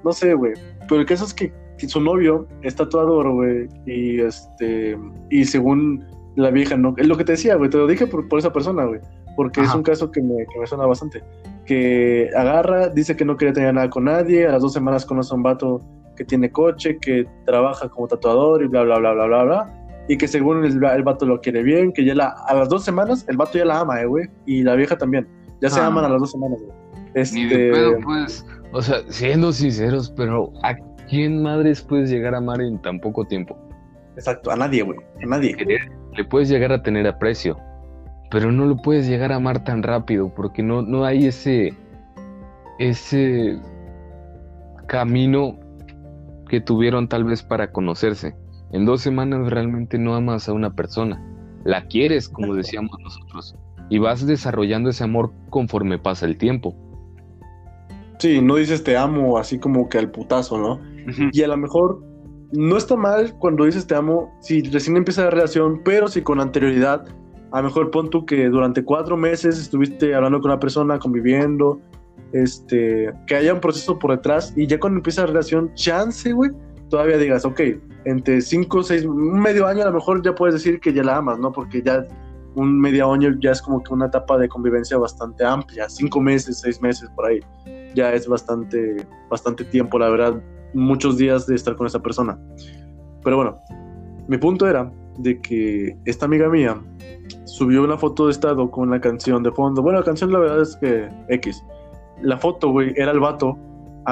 no sé, güey, pero el caso es que, su novio es tatuador, güey, y este y según la vieja, no, es lo que te decía, güey, te lo dije por, esa persona, güey, porque es un caso que me, que me suena bastante, que agarra, dice que no quiere tener nada con nadie, a las dos semanas conoce a un vato que tiene coche, que trabaja como tatuador y bla, bla, bla, bla, bla, bla. Y que según el, el vato lo quiere bien, que ya la, a las dos semanas el vato ya la ama, eh, güey. Y la vieja también. Ya se ah. aman a las dos semanas, güey. Este... pues, o sea, siendo sinceros, pero ¿a quién madres puedes llegar a amar en tan poco tiempo? Exacto, a nadie, güey. A nadie. Le puedes llegar a tener aprecio, pero no lo puedes llegar a amar tan rápido porque no, no hay ese, ese camino que tuvieron tal vez para conocerse. En dos semanas realmente no amas a una persona, la quieres, como decíamos nosotros, y vas desarrollando ese amor conforme pasa el tiempo. Sí, no dices te amo así como que al putazo, ¿no? Y a lo mejor no está mal cuando dices te amo si recién empieza la relación, pero si con anterioridad, a lo mejor pon tú que durante cuatro meses estuviste hablando con una persona, conviviendo, este, que haya un proceso por detrás y ya cuando empieza la relación, chance, güey, todavía digas, ok, entre 5, 6, un medio año a lo mejor ya puedes decir que ya la amas, ¿no? Porque ya un medio año ya es como que una etapa de convivencia bastante amplia, cinco meses, seis meses por ahí, ya es bastante, bastante tiempo, la verdad, muchos días de estar con esa persona. Pero bueno, mi punto era de que esta amiga mía subió una foto de estado con la canción de fondo. Bueno, la canción la verdad es que X la foto, güey, era el vato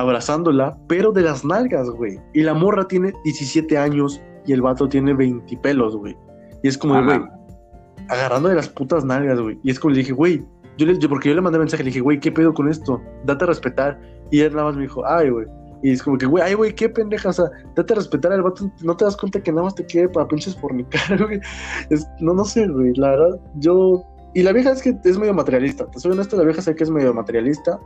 abrazándola, pero de las nalgas, güey. Y la morra tiene 17 años y el vato tiene 20 pelos, güey. Y es como, güey, agarrando de las putas nalgas, güey. Y es como le dije, güey, yo, le, yo porque yo le mandé mensaje, le dije, güey, ¿qué pedo con esto? Date a respetar. Y él nada más me dijo, ay, güey. Y es como que, güey, ay, güey, qué pendeja, o sea, date a respetar al vato, no te das cuenta que nada más te quiere para pinches fornicar, güey. Es, no, no sé, güey, la verdad, yo y la vieja es que es medio materialista. Te soy honesto, la vieja sé que es medio materialista.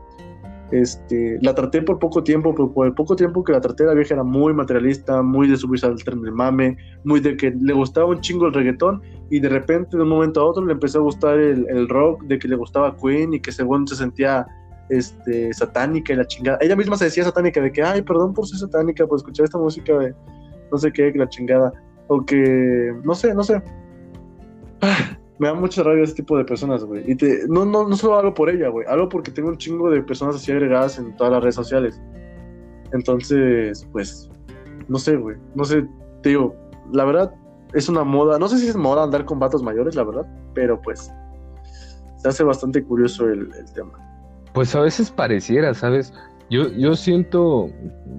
Este, la traté por poco tiempo, pero por el poco tiempo que la traté, la vieja era muy materialista, muy de subirse al tren del mame, muy de que le gustaba un chingo el reggaetón y de repente de un momento a otro le empezó a gustar el, rock, de que le gustaba Queen y que según se sentía este, satánica y la chingada. Ella misma se decía satánica, de que, ay, perdón por ser satánica, por escuchar esta música de no sé qué, que la chingada. O que, no sé, no sé. Me da mucha rabia ese tipo de personas, güey. Y te, no, no, no solo hablo por ella, güey. Hablo porque tengo un chingo de personas así agregadas en todas las redes sociales. Entonces, pues, no sé, güey. No sé, te digo, la verdad es una moda. No sé si es moda andar con vatos mayores, la verdad. Pero pues, se hace bastante curioso el, el tema. Pues a veces pareciera, ¿sabes? Yo, yo siento,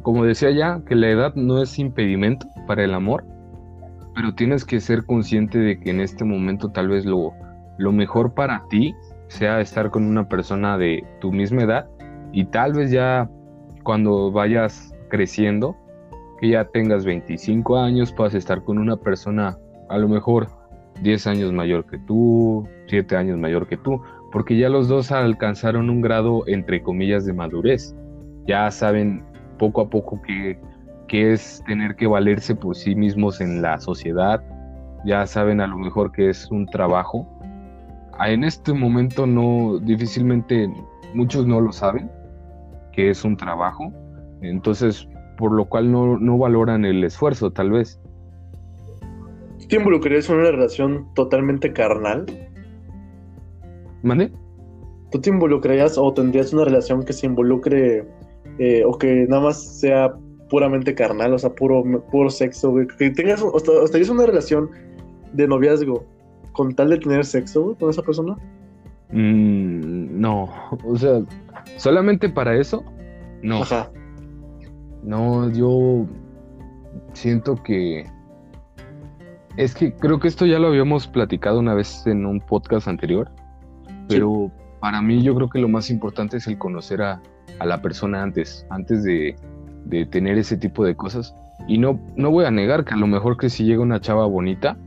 como decía ya, que la edad no es impedimento para el amor pero tienes que ser consciente de que en este momento tal vez lo, lo mejor para ti sea estar con una persona de tu misma edad y tal vez ya cuando vayas creciendo, que ya tengas 25 años, puedas estar con una persona a lo mejor 10 años mayor que tú, 7 años mayor que tú, porque ya los dos alcanzaron un grado entre comillas de madurez. Ya saben poco a poco que que es tener que valerse por sí mismos en la sociedad, ya saben a lo mejor que es un trabajo. Ah, en este momento no, difícilmente muchos no lo saben, que es un trabajo, entonces por lo cual no, no valoran el esfuerzo tal vez. ¿Tú te involucrarías en una relación totalmente carnal? ¿Mande? ¿Tú te involucrarías o tendrías una relación que se involucre eh, o que nada más sea puramente carnal, o sea, puro, puro sexo, güey. Que tengas, hasta, hasta una relación de noviazgo con tal de tener sexo, güey, con esa persona. Mm, no, o sea, solamente para eso, no. Ajá. No, yo siento que... Es que creo que esto ya lo habíamos platicado una vez en un podcast anterior, pero para mí yo creo que lo más importante es el conocer a, a la persona antes, antes de, de, tener ese tipo de cosas. Y no, no voy a negar que a lo mejor que si llega una chava bonita,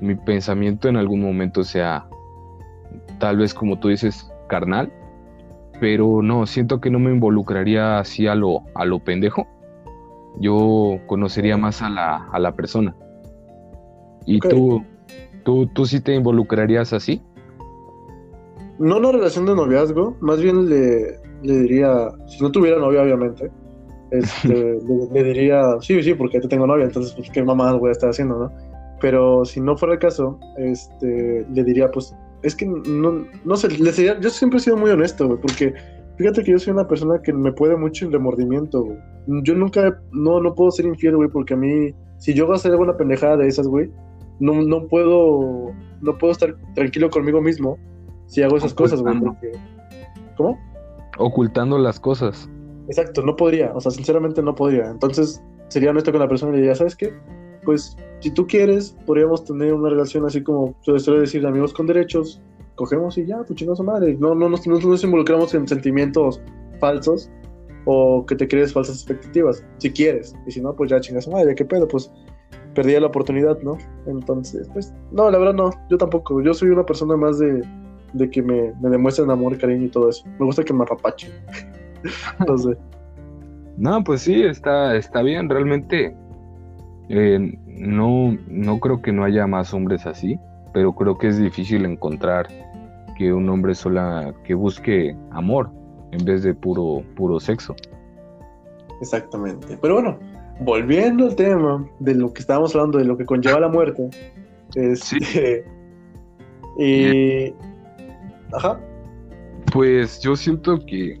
mi pensamiento en algún momento sea tal vez como tú dices, carnal, pero no, siento que no me involucraría así a lo, a lo pendejo. Yo conocería más a la, a la persona. ¿Y tú, tú, tú sí te involucrarías así? No una relación de noviazgo, más bien le, le diría, si no tuviera novia obviamente, este, le, diría, sí, sí, porque te tengo novia, entonces pues, qué mamá voy a estar haciendo, ¿no? Pero si no fuera el caso, este, le diría, pues es que no, no sé, yo siempre he sido muy honesto, güey, porque fíjate que yo soy una persona que me puede mucho el remordimiento, güey. Yo nunca, no, no puedo ser infiel, güey, porque a mí, si yo voy a hacer alguna pendejada de esas, güey, no, no puedo, no puedo estar tranquilo conmigo mismo si hago esas cosas, güey, ¿Cómo? Ocultando las cosas. Exacto, no podría, o sea, sinceramente no podría. Entonces, sería honesto con la persona y le diría, ¿sabes qué? Pues si tú quieres, podríamos tener una relación así como se suele decir de amigos con derechos. Cogemos y ya, pues chingados madre. No, no, nos, no, nos involucramos en sentimientos falsos o que te crees falsas expectativas. Si quieres. Y si no, pues ya chingas madre, ¿qué pedo? Pues perdí la oportunidad, ¿no? Entonces, pues, no, la verdad no, yo tampoco. Yo soy una persona más de, de que me, me demuestren amor, cariño y todo eso. Me gusta que me apapachen. Entonces. No, pues sí, está, está bien. Realmente eh, no, no creo que no haya más hombres así, pero creo que es difícil encontrar que un hombre sola que busque amor en vez de puro, puro sexo. Exactamente. Pero bueno, volviendo al tema de lo que estábamos hablando, de lo que conlleva la muerte. Este, y. Ajá. Pues yo siento que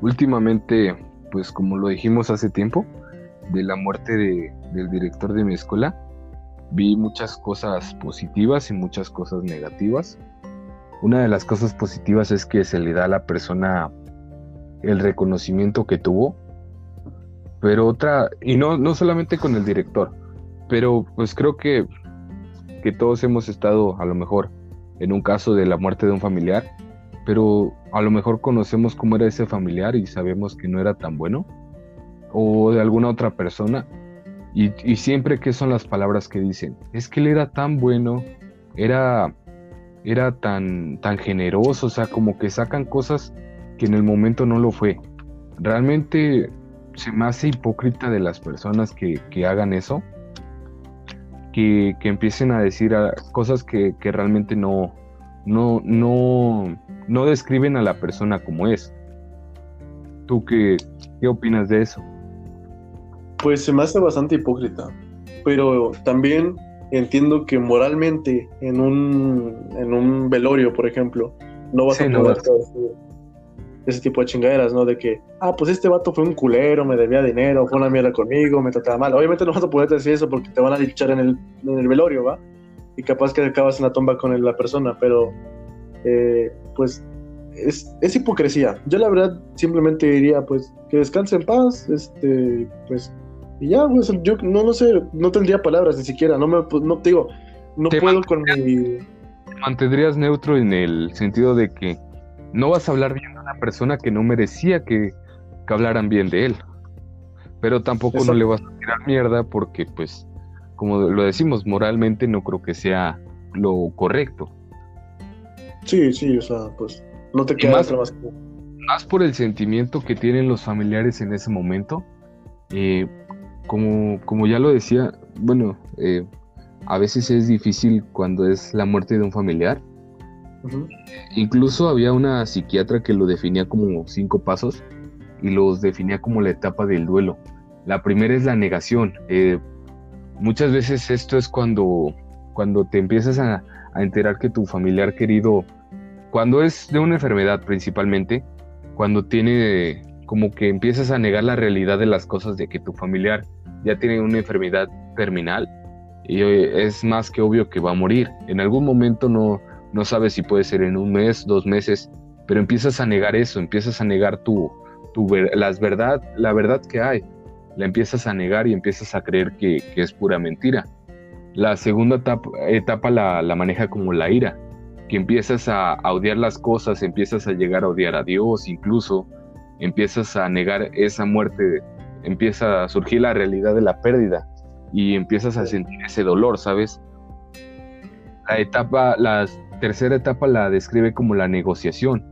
últimamente, pues como lo dijimos hace tiempo, de la muerte del director de mi escuela, vi muchas cosas positivas y muchas cosas negativas. Una de las cosas positivas es que se le da a la persona el reconocimiento que tuvo, pero otra, y no, no solamente con el director, pero pues creo que, que todos hemos estado a lo mejor en un caso de la muerte de un familiar, pero a lo mejor conocemos cómo era ese familiar y sabemos que no era tan bueno o de alguna otra persona. Y, siempre que son las palabras que dicen, es que él era tan bueno, era, era tan, tan generoso, o sea, como que sacan cosas que en el momento no lo fue. Realmente se me hace hipócrita de las personas que, hagan eso, que, empiecen a decir cosas que, realmente no, no, no, no describen a la persona como es. ¿Tú qué, qué opinas de eso? Pues se me hace bastante hipócrita, pero también entiendo que moralmente en un, en un velorio, por ejemplo, no vas a poder ese tipo de chingaderas, ¿no? De que, ah, pues este vato fue un culero, me debía dinero, fue una mierda conmigo, me trataba mal. Obviamente no vas a poder decir eso porque te van a dichar en el, en el velorio, ¿va? Y capaz que acabas en la tumba con la persona, pero eh, pues es, es, hipocresía. Yo la verdad simplemente diría, pues, que descanse en paz, este, pues, y ya, pues, yo no, no sé, no tendría palabras ni siquiera, no me, pues, no digo, no puedo con mi... Mantendrías neutro en el sentido de que no vas a hablar bien de una persona que no merecía que, hablaran bien de él. Pero tampoco no le vas a tirar mierda porque, pues, como lo decimos, moralmente no creo que sea lo correcto. Sí, sí, o sea, pues, no te queda más, más, más por el sentimiento que tienen los familiares en ese momento. Eh, como, como ya lo decía, bueno, eh, a veces es difícil cuando es la muerte de un familiar. Incluso había una psiquiatra que lo definía como cinco pasos y los definía como la etapa del duelo. La primera es la negación. Eh, muchas veces esto es cuando, cuando te empiezas a, a, enterar que tu familiar querido, cuando es de una enfermedad principalmente, cuando tiene como que empiezas a negar la realidad de las cosas de que tu familiar ya tiene una enfermedad terminal y es más que obvio que va a morir. En algún momento no, no sabes si puede ser en un mes, dos meses, pero empiezas a negar eso, empiezas a negar tu, tu las verdad, la verdad que hay, la empiezas a negar y empiezas a creer que, es pura mentira. La segunda etapa, la, maneja como la ira, que empiezas a, odiar las cosas, empiezas a llegar a odiar a Dios, incluso empiezas a negar esa muerte, empieza a surgir la realidad de la pérdida y empiezas a sentir ese dolor, ¿sabes? La etapa, la tercera etapa la describe como la negociación,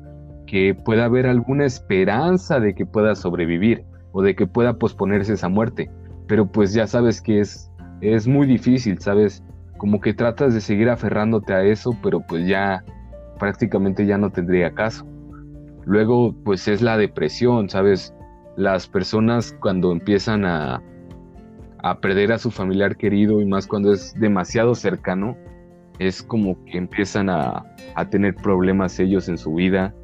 que pueda haber alguna esperanza de que pueda sobrevivir o de que pueda posponerse esa muerte, pero pues ya sabes que es, es muy difícil, ¿sabes? Como que tratas de seguir aferrándote a eso, pero pues ya prácticamente ya no tendría caso. Luego pues es la depresión, ¿sabes? Las personas cuando empiezan a, a perder a su familiar querido y más cuando es demasiado cercano, es como que empiezan a, tener problemas ellos en su vida.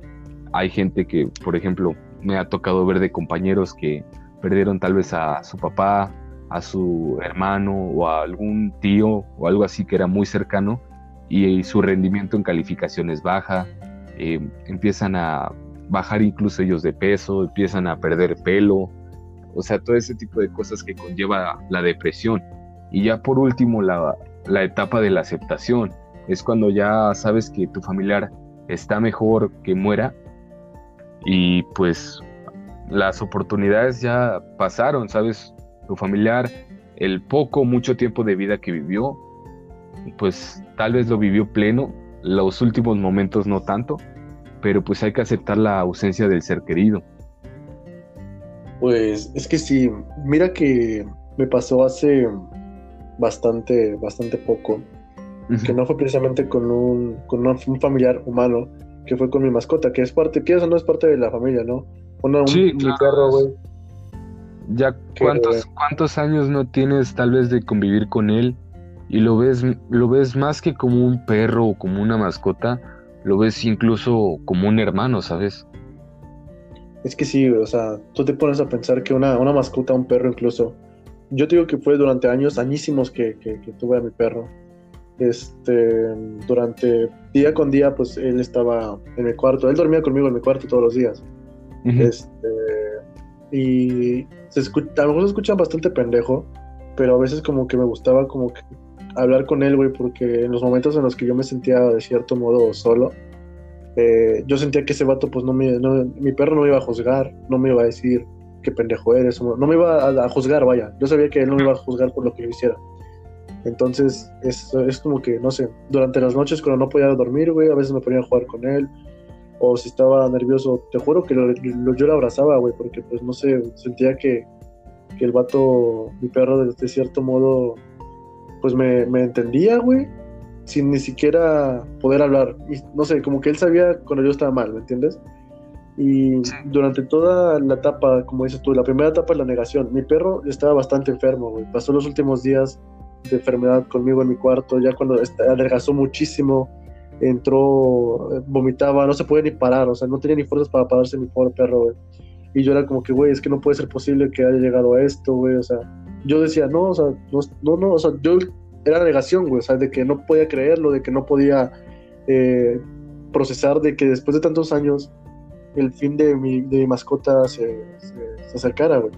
Hay gente que, por ejemplo, me ha tocado ver de compañeros que perdieron tal vez a su papá, a su hermano o a algún tío o algo así que era muy cercano y, su rendimiento en calificaciones baja, eh, empiezan a bajar incluso ellos de peso, empiezan a perder pelo, o sea, todo ese tipo de cosas que conlleva la depresión. Y ya por último, la, la etapa de la aceptación. Es cuando ya sabes que tu familiar está mejor que muera y pues las oportunidades ya pasaron, ¿sabes? Tu familiar, el poco, mucho tiempo de vida que vivió, pues tal vez lo vivió pleno, los últimos momentos no tanto, pero pues hay que aceptar la ausencia del ser querido. Pues es que sí, mira que me pasó hace bastante, bastante poco, que no fue precisamente con un, con un familiar humano, que fue con mi mascota, que es parte, que eso no es parte de la familia, ¿no? un, sí, perro, güey. Ya, ¿cuántos, ¿cuántos años no tienes tal vez de convivir con él? Y lo ves, lo ves más que como un perro o como una mascota, lo ves incluso como un hermano, ¿sabes? Es que sí, o sea, tú te pones a pensar que una, una mascota, un perro incluso, yo digo que fue durante años, añísimos que, que, tuve a mi perro. Este, durante día con día, pues él estaba en mi cuarto, él dormía conmigo en mi cuarto todos los días. Este, y se escucha, a lo mejor se escucha bastante pendejo, pero a veces como que me gustaba como que hablar con él, güey, porque en los momentos en los que yo me sentía de cierto modo solo, eh, yo sentía que ese vato, pues no me, no, mi perro no me iba a juzgar, no me iba a decir, qué pendejo eres. No me iba a, juzgar, vaya. Yo sabía que él no me iba a juzgar por lo que yo hiciera. Entonces, es, es como que, no sé, durante las noches cuando no podía dormir, güey, a veces me ponía a jugar con él. O si estaba nervioso, te juro que yo lo abrazaba, güey, porque pues no sé, sentía que, que el vato, mi perro, de, cierto modo, pues me, me entendía, güey, sin ni siquiera poder hablar. Y no sé, como que él sabía cuando yo estaba mal, ¿me entiendes? Y durante toda la etapa, como dices tú, la primera etapa es la negación. Mi perro estaba bastante enfermo, güey. Pasó los últimos días de enfermedad conmigo en mi cuarto, ya cuando adelgazó muchísimo, entró, vomitaba, no se podía ni parar, o sea, no tenía ni fuerzas para pararse mi pobre perro, güey. Y yo era como que, güey, es que no puede ser posible que haya llegado a esto, güey, o sea, yo decía, no, o sea, no, no, o sea, yo era negación, güey, o sea, de que no podía creerlo, de que no podía eh, procesar de que después de tantos años el fin de mi, de mi mascota se, se, acercara, güey.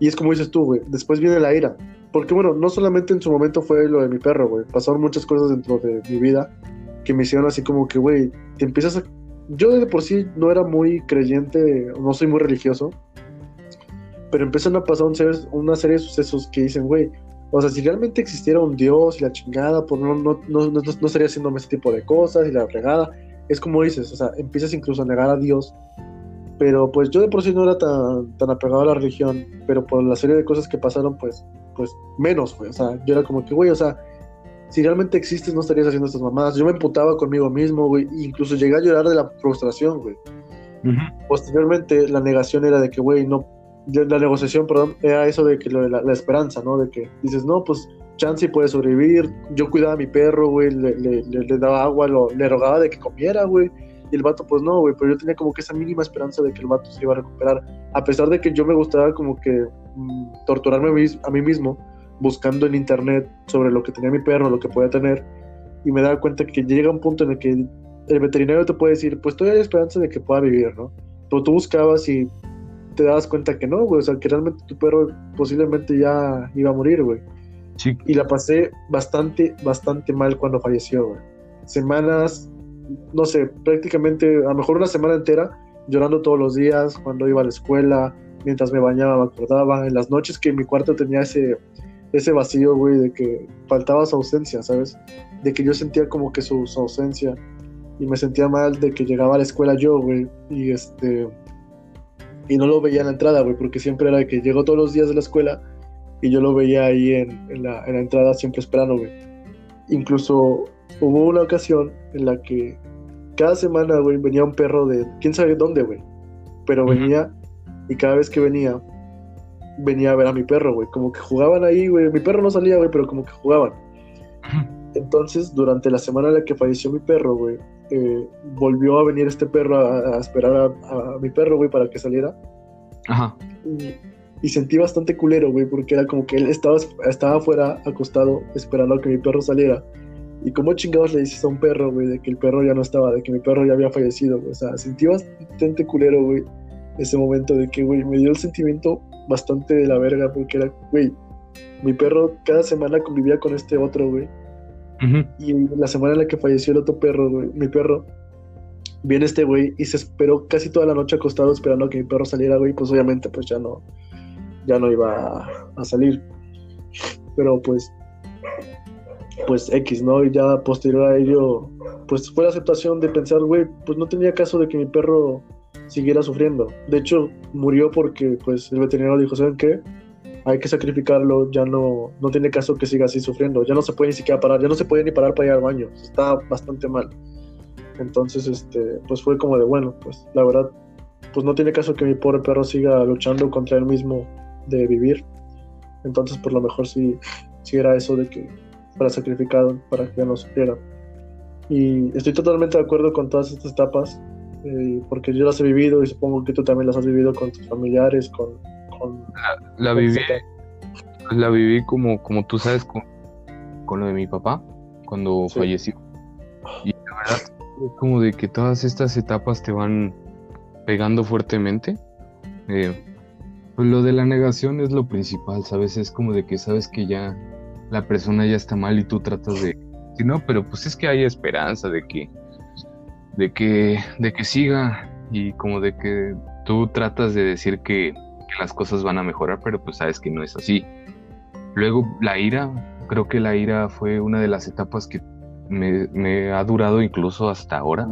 Y es como dices tú, güey, después viene la ira. Porque, bueno, no solamente en su momento fue lo de mi perro, güey. Pasaron muchas cosas dentro de mi vida que me hicieron así como que, güey, te empiezas a... Yo de por sí no era muy creyente, no soy muy religioso, pero empiezan a pasar una serie de sucesos que dicen, güey, o sea, si realmente existiera un Dios y la chingada, pues no, no, no, no, no estaría haciendo ese tipo de cosas y la fregada es como dices, o sea, empiezas incluso a negar a Dios. Pero pues yo de por sí no era tan, tan apegado a la religión, pero por la serie de cosas que pasaron, pues, pues menos, güey. O sea, yo era como que, güey, o sea, si realmente existes no estarías haciendo estas mamadas. Yo me emputaba conmigo mismo, güey, e incluso llegué a llorar de la frustración, güey. Posteriormente, la negación era de que, güey, no, la negociación, perdón, era eso de que lo, la, la, esperanza, ¿no? De que dices, no, pues chance puede sobrevivir. Yo cuidaba a mi perro, güey, le, le, le, daba agua, lo, le rogaba de que comiera, güey. Y el vato, pues no, güey, pero yo tenía como que esa mínima esperanza de que el vato se iba a recuperar. A pesar de que yo me gustaba como que mm, torturarme a mí mismo, buscando en internet sobre lo que tenía mi perro, lo que podía tener, y me daba cuenta que llega un punto en el que el veterinario te puede decir, pues todavía hay esperanza de que pueda vivir, ¿no? Pero tú buscabas y te dabas cuenta que no, güey, o sea, que realmente tu perro posiblemente ya iba a morir, güey. Sí. Y la pasé bastante, bastante mal cuando falleció, güey. Semanas, no sé, prácticamente, a lo mejor una semana entera, llorando todos los días, cuando iba a la escuela, mientras me bañaba, me acordaba, en las noches que mi cuarto tenía ese, ese vacío, güey, de que faltaba su ausencia, ¿sabes? De que yo sentía como que su, su ausencia y me sentía mal de que llegaba a la escuela yo, güey, y este y no lo veía en la entrada, güey, porque siempre era que llegó todos los días de la escuela y yo lo veía ahí en, la, entrada siempre esperando, güey. Incluso hubo una ocasión en la que cada semana, güey, venía un perro de quién sabe dónde, güey. Pero venía y cada vez que venía, venía a ver a mi perro, güey. Como que jugaban ahí, güey. Mi perro no salía, güey, pero como que jugaban. Entonces, durante la semana en la que falleció mi perro, güey, eh, volvió a venir este perro a, esperar a, mi perro, güey, para que saliera. Ajá. Y, sentí bastante culero, güey, porque era como que él estaba, estaba afuera, acostado, esperando a que mi perro saliera. Y como chingados le dices a un perro, güey, de que el perro ya no estaba, de que mi perro ya había fallecido, güey. O sea, sentí bastante culero, güey, ese momento de que, güey, me dio el sentimiento bastante de la verga, porque era, güey, mi perro cada semana convivía con este otro, güey. Y la semana en la que falleció el otro perro, güey, mi perro, viene este güey y se esperó casi toda la noche acostado esperando a que mi perro saliera, güey, pues obviamente pues ya no, ya no iba a, salir. Pero pues, pues X, ¿no? Y ya posterior a ello, pues fue la aceptación de pensar, güey, pues no tenía caso de que mi perro siguiera sufriendo. De hecho, murió porque pues el veterinario dijo, ¿saben qué? hay que sacrificarlo, ya no, no tiene caso que siga así sufriendo, ya no se puede ni siquiera parar, ya no se puede ni parar para ir al baño, está bastante mal. Entonces, este, pues fue como de, bueno, pues la verdad, pues no tiene caso que mi pobre perro siga luchando contra él mismo de vivir. Entonces, por lo mejor sí, sí era eso de que fuera sacrificado para que ya no sufriera. Y estoy totalmente de acuerdo con todas estas etapas, eh, porque yo las he vivido y supongo que tú también las has vivido con tus familiares, con, la, viví, la viví como, como tú sabes, con, con lo de mi papá, cuando falleció. Y la verdad, es como de que todas estas etapas te van pegando fuertemente. Eh, pues lo de la negación es lo principal, ¿sabes? Es como de que sabes que ya la persona ya está mal y tú tratas de... Si no, pero pues es que hay esperanza de que, de que, de que siga y como de que tú tratas de decir que, las cosas van a mejorar, pero pues sabes que no es así. Luego la ira, creo que la ira fue una de las etapas que me, ha durado incluso hasta ahora.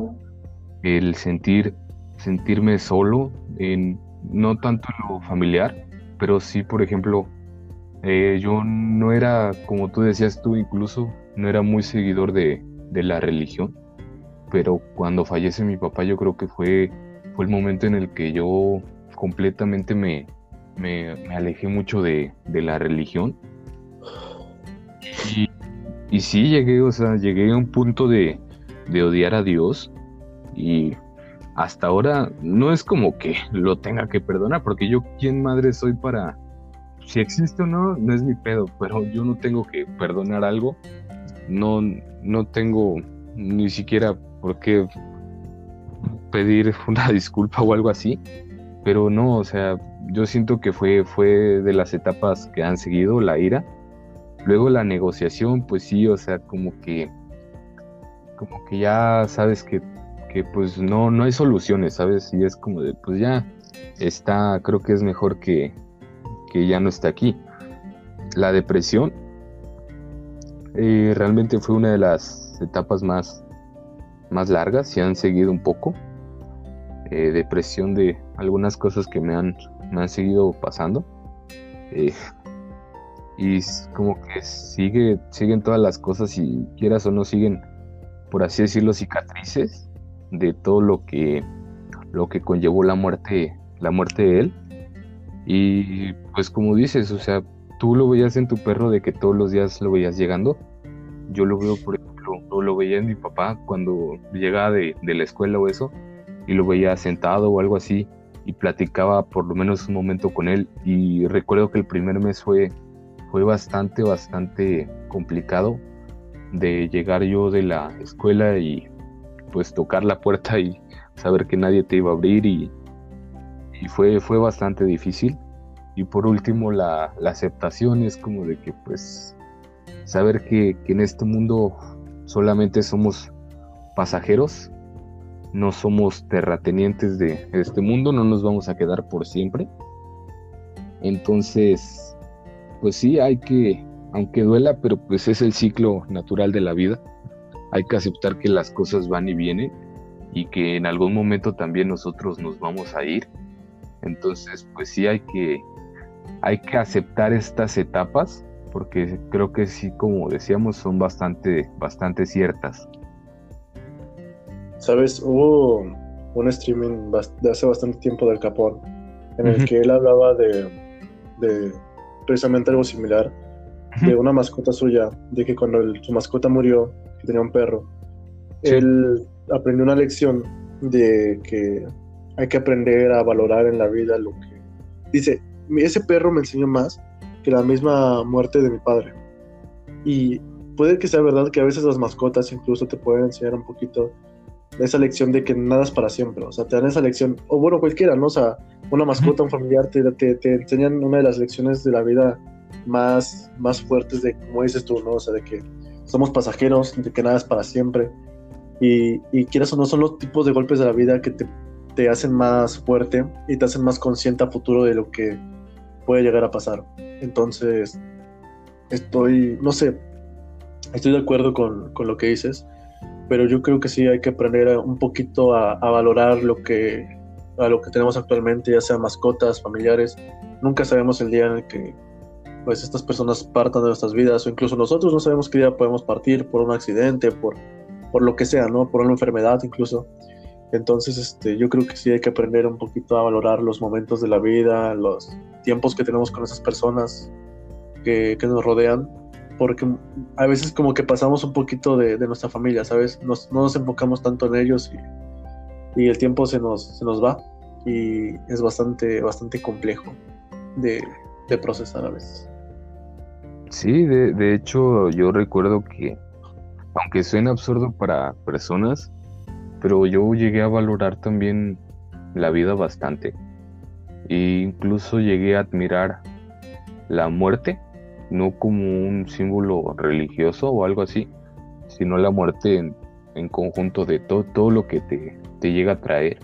El sentir, sentirme solo, en, no tanto en lo familiar, pero sí, por ejemplo, eh, yo no era, como tú decías tú, incluso no era muy seguidor de, de, la religión, pero cuando fallece mi papá yo creo que fue, fue el momento en el que yo completamente me, me, alejé mucho de, la religión. Y, y, sí llegué, o sea, llegué a un punto de, odiar a Dios. Y hasta ahora no es como que lo tenga que perdonar, porque yo, ¿quién madre soy para... Si existe o no, no es mi pedo, pero yo no tengo que perdonar algo. No, no tengo ni siquiera por qué pedir una disculpa o algo así. Pero no, o sea, yo siento que fue, fue de las etapas que han seguido la ira. Luego la negociación, pues sí, o sea, como que, como que ya sabes que, que pues no, no hay soluciones, ¿sabes? Y es como de, pues ya está, creo que es mejor que, que ya no esté aquí. La depresión eh, realmente fue una de las etapas más, más largas, y han seguido un poco. Eh, depresión de algunas cosas que me han, me han seguido pasando. Eh, y como que sigue, siguen todas las cosas y quieras o no siguen, por así decirlo, cicatrices de todo lo que, lo que conllevó la muerte, la muerte de él. Y pues como dices, o sea, tú lo veías en tu perro de que todos los días lo veías llegando. Yo lo veo, por lo veía en mi papá cuando llegaba de, de la escuela o eso, y lo veía sentado o algo así, y platicaba por lo menos un momento con él. Y recuerdo que el primer mes fue, fue bastante, bastante complicado de llegar yo de la escuela y pues tocar la puerta y saber que nadie te iba a abrir y, y fue, fue bastante difícil. Y por último la, la aceptación es como de que pues saber que, que en este mundo solamente somos pasajeros, no somos terratenientes de este mundo, no nos vamos a quedar por siempre. Entonces, pues sí, hay que, aunque duela, pero pues es el ciclo natural de la vida. Hay que aceptar que las cosas van y vienen y que en algún momento también nosotros nos vamos a ir. Entonces, pues sí hay que hay que aceptar estas etapas porque creo que sí, como decíamos, son bastante bastante ciertas. Sabes, hubo un streaming de hace bastante tiempo del Capón en el que él hablaba de, de precisamente algo similar de una mascota suya, de que cuando su mascota murió, que tenía un perro, él aprendió una lección de que hay que aprender a valorar en la vida lo que... Dice, ese perro me enseñó más que la misma muerte de mi padre. Y puede que sea verdad que a veces las mascotas incluso te pueden enseñar un poquito esa lección de que nada es para siempre. O sea, te dan esa lección, o bueno, cualquiera, ¿no? O sea, una mascota, un familiar, te, te, te enseñan una de las lecciones de la vida más, más fuertes de, como dices tú, ¿no? O sea, de que somos pasajeros, de que nada es para siempre. Y, y quieras o no, son los tipos de golpes de la vida que te, te hacen más fuerte y te hacen más consciente a futuro de lo que puede llegar a pasar. Entonces, estoy, no sé, estoy de acuerdo con, con lo que dices, pero yo creo que sí hay que aprender un poquito a, valorar lo que, a lo que tenemos actualmente, ya sea mascotas, familiares. Nunca sabemos el día en el que pues estas personas partan de nuestras vidas o incluso nosotros no sabemos qué día podemos partir por un accidente, por, por lo que sea, ¿no? Por una enfermedad incluso. Entonces, este, yo creo que sí hay que aprender un poquito a valorar los momentos de la vida, los tiempos que tenemos con esas personas que, que nos rodean, porque a veces como que pasamos un poquito de, de nuestra familia, ¿sabes? Nos, no nos enfocamos tanto en ellos y, y el tiempo se nos, se nos va y es bastante, bastante complejo de, de procesar a veces. Sí, de, de hecho yo recuerdo que, aunque suena absurdo para personas, pero yo llegué a valorar también la vida bastante. E incluso llegué a admirar la muerte, no como un símbolo religioso o algo así, sino la muerte en, en conjunto de todo, todo lo que te, te llega a traer.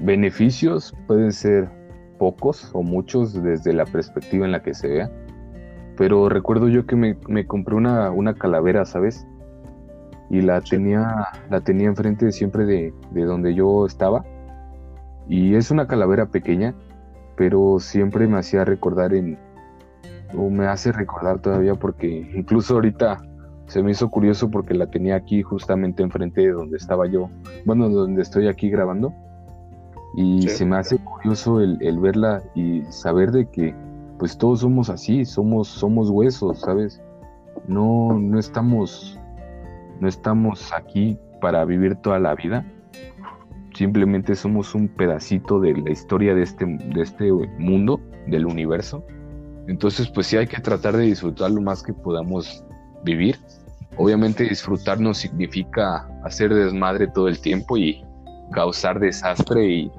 Beneficios pueden ser pocos o muchos desde la perspectiva en la que se vea, pero recuerdo yo que me, me compré una, una, calavera, ¿sabes? Y la tenía, la tenía enfrente siempre de, de donde yo estaba. Y es una calavera pequeña, pero siempre me hacía recordar en, o me hace recordar todavía porque incluso ahorita se me hizo curioso porque la tenía aquí justamente enfrente de donde estaba yo, bueno, donde estoy aquí grabando. Y sí. se me hace curioso el, el, verla y saber de que pues todos somos así, somos, somos huesos, ¿sabes? No, no estamos, no estamos aquí para vivir toda la vida. Simplemente somos un pedacito de la historia de este, de este mundo, del universo. Entonces, pues sí hay que tratar de disfrutar lo más que podamos vivir. Obviamente disfrutar no significa hacer desmadre todo el tiempo y causar desastre y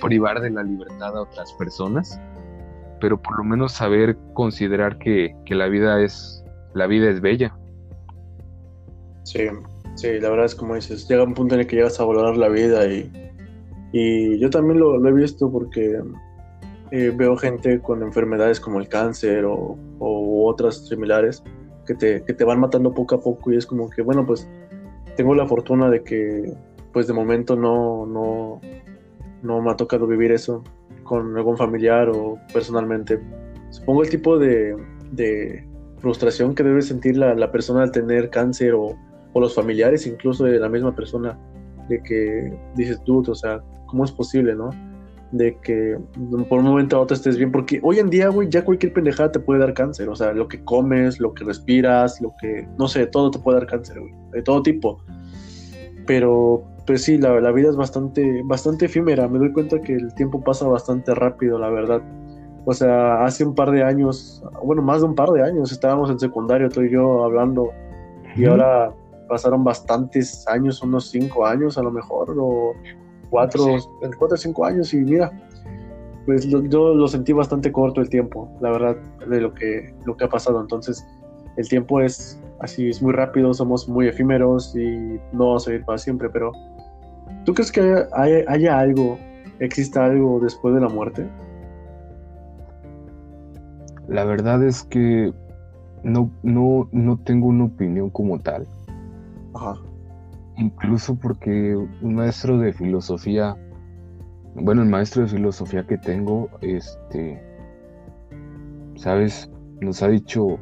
privar de la libertad a otras personas pero por lo menos saber considerar que, que, la vida es la vida es bella. Sí, sí, la verdad es como dices, llega un punto en el que llegas a valorar la vida y, y yo también lo, he visto porque eh, veo gente con enfermedades como el cáncer o, o otras similares que te, que te van matando poco a poco y es como que, bueno, pues tengo la fortuna de que pues de momento no, no, no me ha tocado vivir eso con algún familiar o personalmente. Supongo el tipo de, de frustración que debe sentir la, la, persona al tener cáncer o, o, los familiares incluso de la misma persona, de que dices tú, o sea, ¿cómo es posible, no? de que por un momento a otro estés bien, porque hoy en día, güey, ya cualquier pendejada te puede dar cáncer, o sea, lo que comes, lo que respiras, lo que, no sé, todo te puede dar cáncer, güey, de todo tipo. Pero, pues sí, la, la vida es bastante, bastante efímera, me doy cuenta que el tiempo pasa bastante rápido, la verdad. O sea, hace un par de años, bueno, más de un par de años, estábamos en secundario, tú y yo hablando, y ahora pasaron bastantes años, unos cinco años a lo mejor, o cuatro, cuatro o cinco años y mira, pues yo lo sentí bastante corto el tiempo, la verdad, de lo que, lo que ha pasado. Entonces, el tiempo es así, es muy rápido, somos muy efímeros y no vamos a vivir para siempre, pero ¿tú crees que haya, algo, exista algo después de la muerte? La verdad es que no, no, no tengo una opinión como tal. Ajá. Incluso porque un maestro de filosofía, bueno, el maestro de filosofía que tengo, este, sabes, nos ha dicho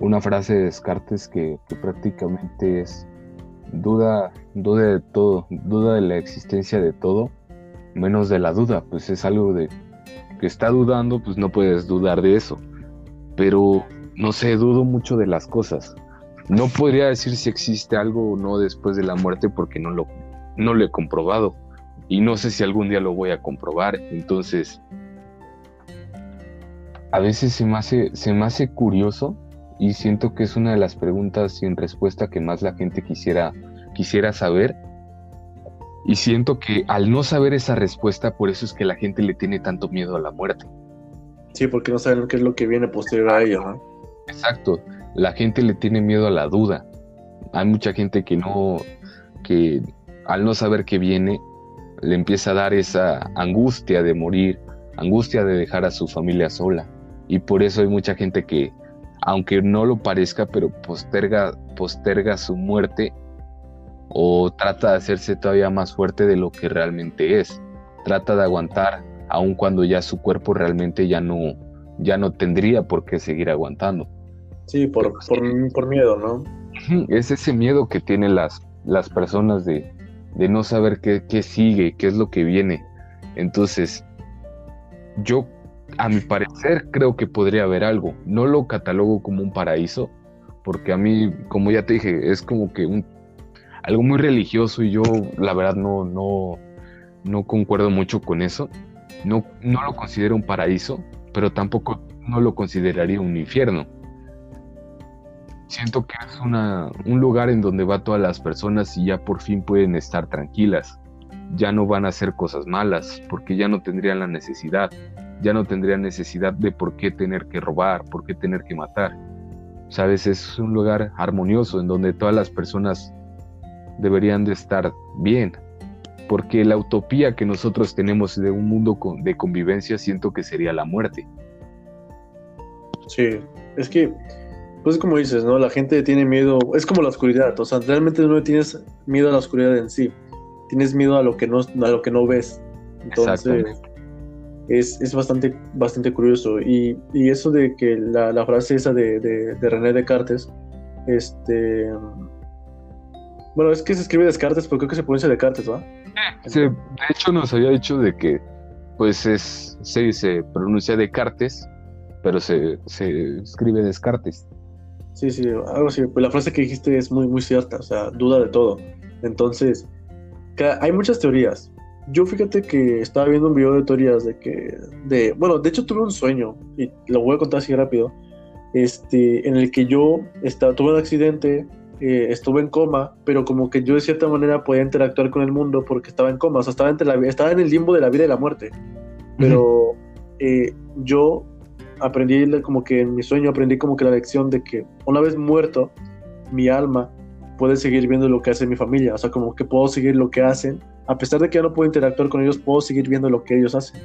una frase de Descartes que, prácticamente es duda, duda de todo, duda de la existencia de todo, menos de la duda, pues es algo de que está dudando, pues no puedes dudar de eso. Pero no sé, dudo mucho de las cosas. No podría decir si existe algo o no después de la muerte porque no lo, no lo he comprobado. Y no sé si algún día lo voy a comprobar. Entonces, a veces se me hace, se me hace curioso y siento que es una de las preguntas sin respuesta que más la gente quisiera, quisiera saber. Y siento que al no saber esa respuesta, por eso es que la gente le tiene tanto miedo a la muerte. Sí, porque no saben qué es lo que viene posterior a ello. ¿no? Exacto la gente le tiene miedo a la duda. Hay mucha gente que no, que al no saber qué viene, le empieza a dar esa angustia de morir, angustia de dejar a su familia sola. Y por eso hay mucha gente que, aunque no lo parezca, pero posterga, posterga su muerte o trata de hacerse todavía más fuerte de lo que realmente es. Trata de aguantar aun cuando ya su cuerpo realmente ya no, ya no tendría por qué seguir aguantando. Sí, por, por, miedo, ¿no? Es ese miedo que tienen las, las personas de, no saber qué, qué, sigue, qué es lo que viene. Entonces, yo, a mi parecer, creo que podría haber algo. No lo catalogo como un paraíso, porque a mí, como ya te dije, es como que un, algo muy religioso y yo, la verdad, no, no, no concuerdo mucho con eso. No, no lo considero un paraíso, pero tampoco no lo consideraría un infierno siento que es una, un lugar en donde va todas las personas y ya por fin pueden estar tranquilas. Ya no van a hacer cosas malas porque ya no tendrían la necesidad. Ya no tendrían necesidad de por qué tener que robar, por qué tener que matar. Sabes, es un lugar armonioso en donde todas las personas deberían de estar bien. Porque la utopía que nosotros tenemos de un mundo de convivencia siento que sería la muerte. Sí, es que pues como dices, ¿no? La gente tiene miedo, es como la oscuridad, o sea, realmente no tienes miedo a la oscuridad en sí, tienes miedo a lo que no, a lo que no ves. Entonces, es, es, bastante, bastante curioso. Y, y eso de que la, la frase esa de, de, de, René Descartes, este... Bueno, es que se escribe Descartes, pero creo que se pronuncia Descartes, ¿va? Sí, de hecho nos había dicho de que, pues es, se, se pronuncia Descartes, pero se, se escribe Descartes. Sí, sí, algo así. Pues la frase que dijiste es muy, muy cierta, o sea, duda de todo. Entonces, hay muchas teorías. Yo fíjate que estaba viendo un video de teorías de que, de, bueno, de hecho tuve un sueño, y lo voy a contar así rápido, este, en el que yo estaba, tuve un accidente, eh, estuve en coma, pero como que yo de cierta manera podía interactuar con el mundo porque estaba en coma, o sea, estaba, entre la, estaba en el limbo de la vida y la muerte. Pero eh, yo aprendí como que en mi sueño aprendí como que la lección de que una vez muerto, mi alma puede seguir viendo lo que hace mi familia, o sea, como que puedo seguir lo que hacen, a pesar de que ya no puedo interactuar con ellos, puedo seguir viendo lo que ellos hacen.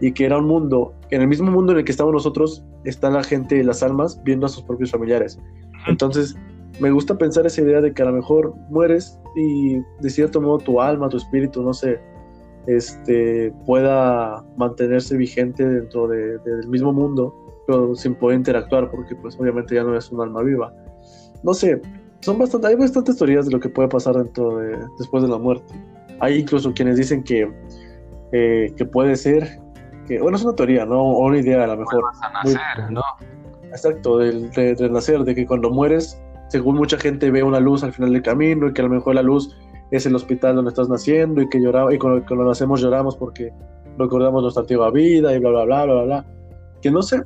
Y que era un mundo, en el mismo mundo en el que estamos nosotros, está la gente, las almas, viendo a sus propios familiares. Entonces, me gusta pensar esa idea de que a lo mejor mueres y de cierto modo tu alma, tu espíritu, no sé, este, pueda mantenerse vigente dentro del mismo mundo, pero sin poder interactuar, porque pues obviamente ya no es un alma viva. No sé, son bastante, hay bastantes teorías de lo que puede pasar dentro de, después de la muerte. Hay incluso quienes dicen que eh, que puede ser, que bueno, es una teoría, ¿no? O una idea a lo mejor. a nacer, ¿no? Exacto, del, de, nacer, de que cuando mueres, según mucha gente ve una luz al final del camino y que a lo mejor la luz es el hospital donde estás naciendo y que lloraba, y cuando, cuando nacemos lloramos porque recordamos nuestra antigua vida y bla, bla, bla, bla, bla. Que no sé,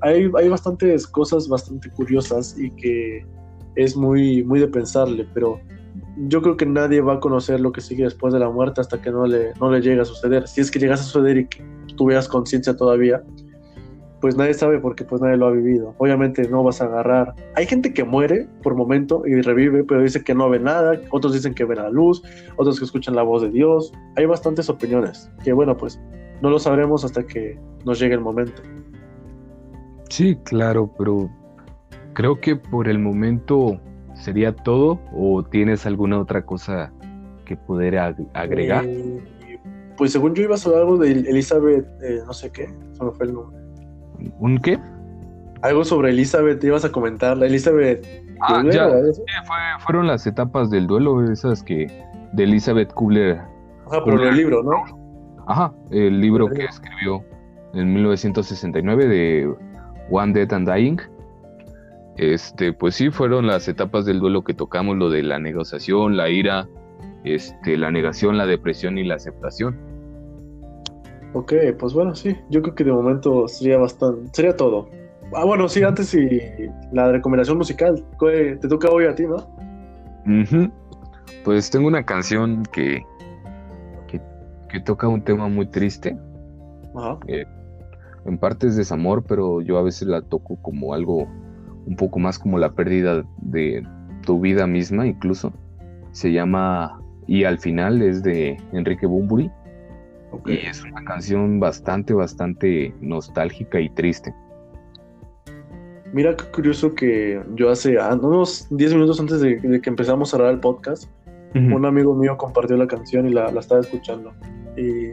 hay, hay bastantes cosas bastante curiosas y que es muy, muy de pensarle, pero yo creo que nadie va a conocer lo que sigue después de la muerte hasta que no le, no le llegue a suceder. Si es que llegas a suceder y que tuvieras conciencia todavía, pues nadie sabe porque pues nadie lo ha vivido. Obviamente no vas a agarrar. Hay gente que muere por momento y revive, pero dice que no ve nada, otros dicen que ven la luz, otros que escuchan la voz de Dios. Hay bastantes opiniones, que bueno, pues no lo sabremos hasta que nos llegue el momento. Sí, claro, pero creo que por el momento sería todo o tienes alguna otra cosa que poder agregar. Eh, pues según yo ibas a hablar algo de Elizabeth, eh, no sé qué, se me fue el nombre. ¿Un qué? Algo sobre Elizabeth, ibas a comentar, la Elizabeth. Ah, ya, sí, fueron las etapas del duelo, esas que de Elizabeth Kubler. Ajá, por el libro, ¿no? Ajá, el libro que escribió en 1969 de One Dead and Dying. Este, pues sí, fueron las etapas del duelo que tocamos, lo de la negociación, la ira, este, la negación, la depresión y la aceptación. Ok, pues bueno, sí, yo creo que de momento sería bastante, sería todo. Ah, bueno, sí, antes sí, la recomendación musical, te toca hoy a ti, ¿no? Pues tengo una canción que, que, toca un tema muy triste. Ajá. Eh, en parte es desamor, pero yo a veces la toco como algo un poco más como la pérdida de tu vida misma incluso. Se llama Y al final es de Enrique Bumburi. Y es una canción bastante, bastante nostálgica y triste. Mira qué curioso que yo hace ah, unos 10 minutos antes de, que empezamos a grabar el podcast, un amigo mío compartió la canción y la, la estaba escuchando. Y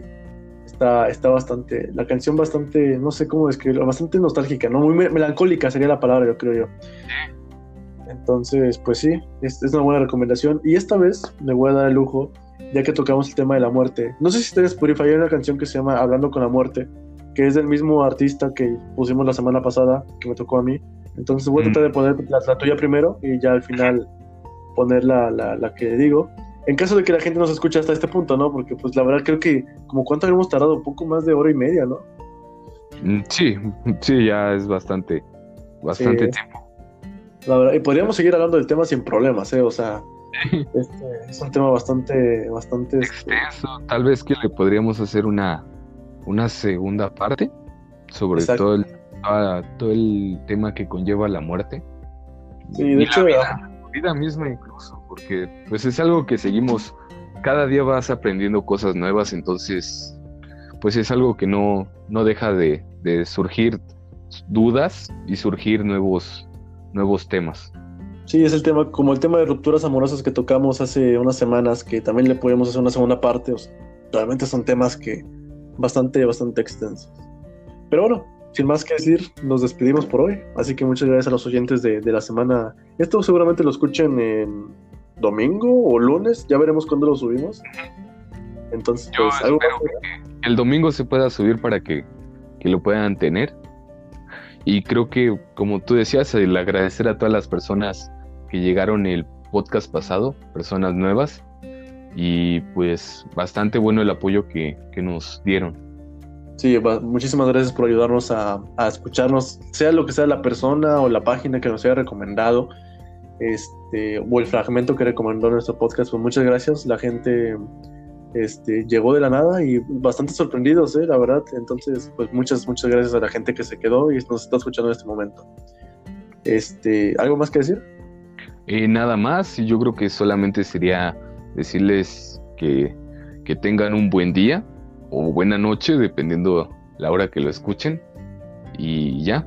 está, está bastante, la canción bastante, no sé cómo describirlo, bastante nostálgica, ¿no? Muy melancólica sería la palabra, yo creo yo. Entonces, pues sí, es, es, una buena recomendación. Y esta vez me voy a dar el lujo, ya que tocamos el tema de la muerte. No sé si ustedes Spotify hay una canción que se llama Hablando con la muerte, que es del mismo artista que pusimos la semana pasada, que me tocó a mí. Entonces voy a tratar de poner la, la tuya primero y ya al final poner la, la, la que digo en caso de que la gente nos escuche hasta este punto, ¿no? Porque pues la verdad creo que como cuánto habíamos tardado, un poco más de hora y media, ¿no? Mm, sí, sí, ya es bastante, bastante tiempo. La verdad, y podríamos seguir hablando del tema sin problemas, ¿eh? O sea, este, es un tema bastante, bastante este, extenso. Tal vez que le podríamos hacer una, una segunda parte sobre todo el, todo el tema que conlleva la muerte. Sí, de hecho, vida misma incluso, porque pues es algo que seguimos, cada día vas aprendiendo cosas nuevas, entonces pues es algo que no, no deja de, surgir dudas y surgir nuevos, nuevos temas. Sí, es el tema, como el tema de rupturas amorosas que tocamos hace unas semanas, que también le podemos hacer una segunda parte. realmente son temas que bastante, bastante extensos. Pero bueno, sin más que decir, nos despedimos por hoy. Así que muchas gracias a los oyentes de, la semana. Esto seguramente lo escuchen en domingo o lunes. Ya veremos cuándo lo subimos. Entonces, pues, algo que el domingo se pueda subir para que, lo puedan tener. Y creo que, como tú decías, el agradecer a todas las personas que llegaron el podcast pasado, personas nuevas. Y pues bastante bueno el apoyo que, que nos dieron. Sí, muchísimas gracias por ayudarnos a, escucharnos, sea lo que sea la persona o la página que nos haya recomendado, este, o el fragmento que recomendó nuestro podcast. Pues muchas gracias. La gente este, llegó de la nada y bastante sorprendidos, ¿eh? la verdad. Entonces, pues muchas, muchas gracias a la gente que se quedó y nos está escuchando en este momento. Este, ¿Algo más que decir? Eh, nada más, yo creo que solamente sería decirles que, que tengan un buen día, o buena noche, dependiendo la hora que lo escuchen. Y ya.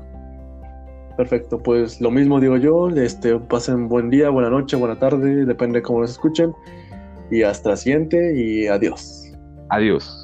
Perfecto, pues lo mismo digo yo, este, pasen buen día, buena noche, buena tarde, depende de cómo los escuchen. Y hasta la siguiente y adiós. Adiós.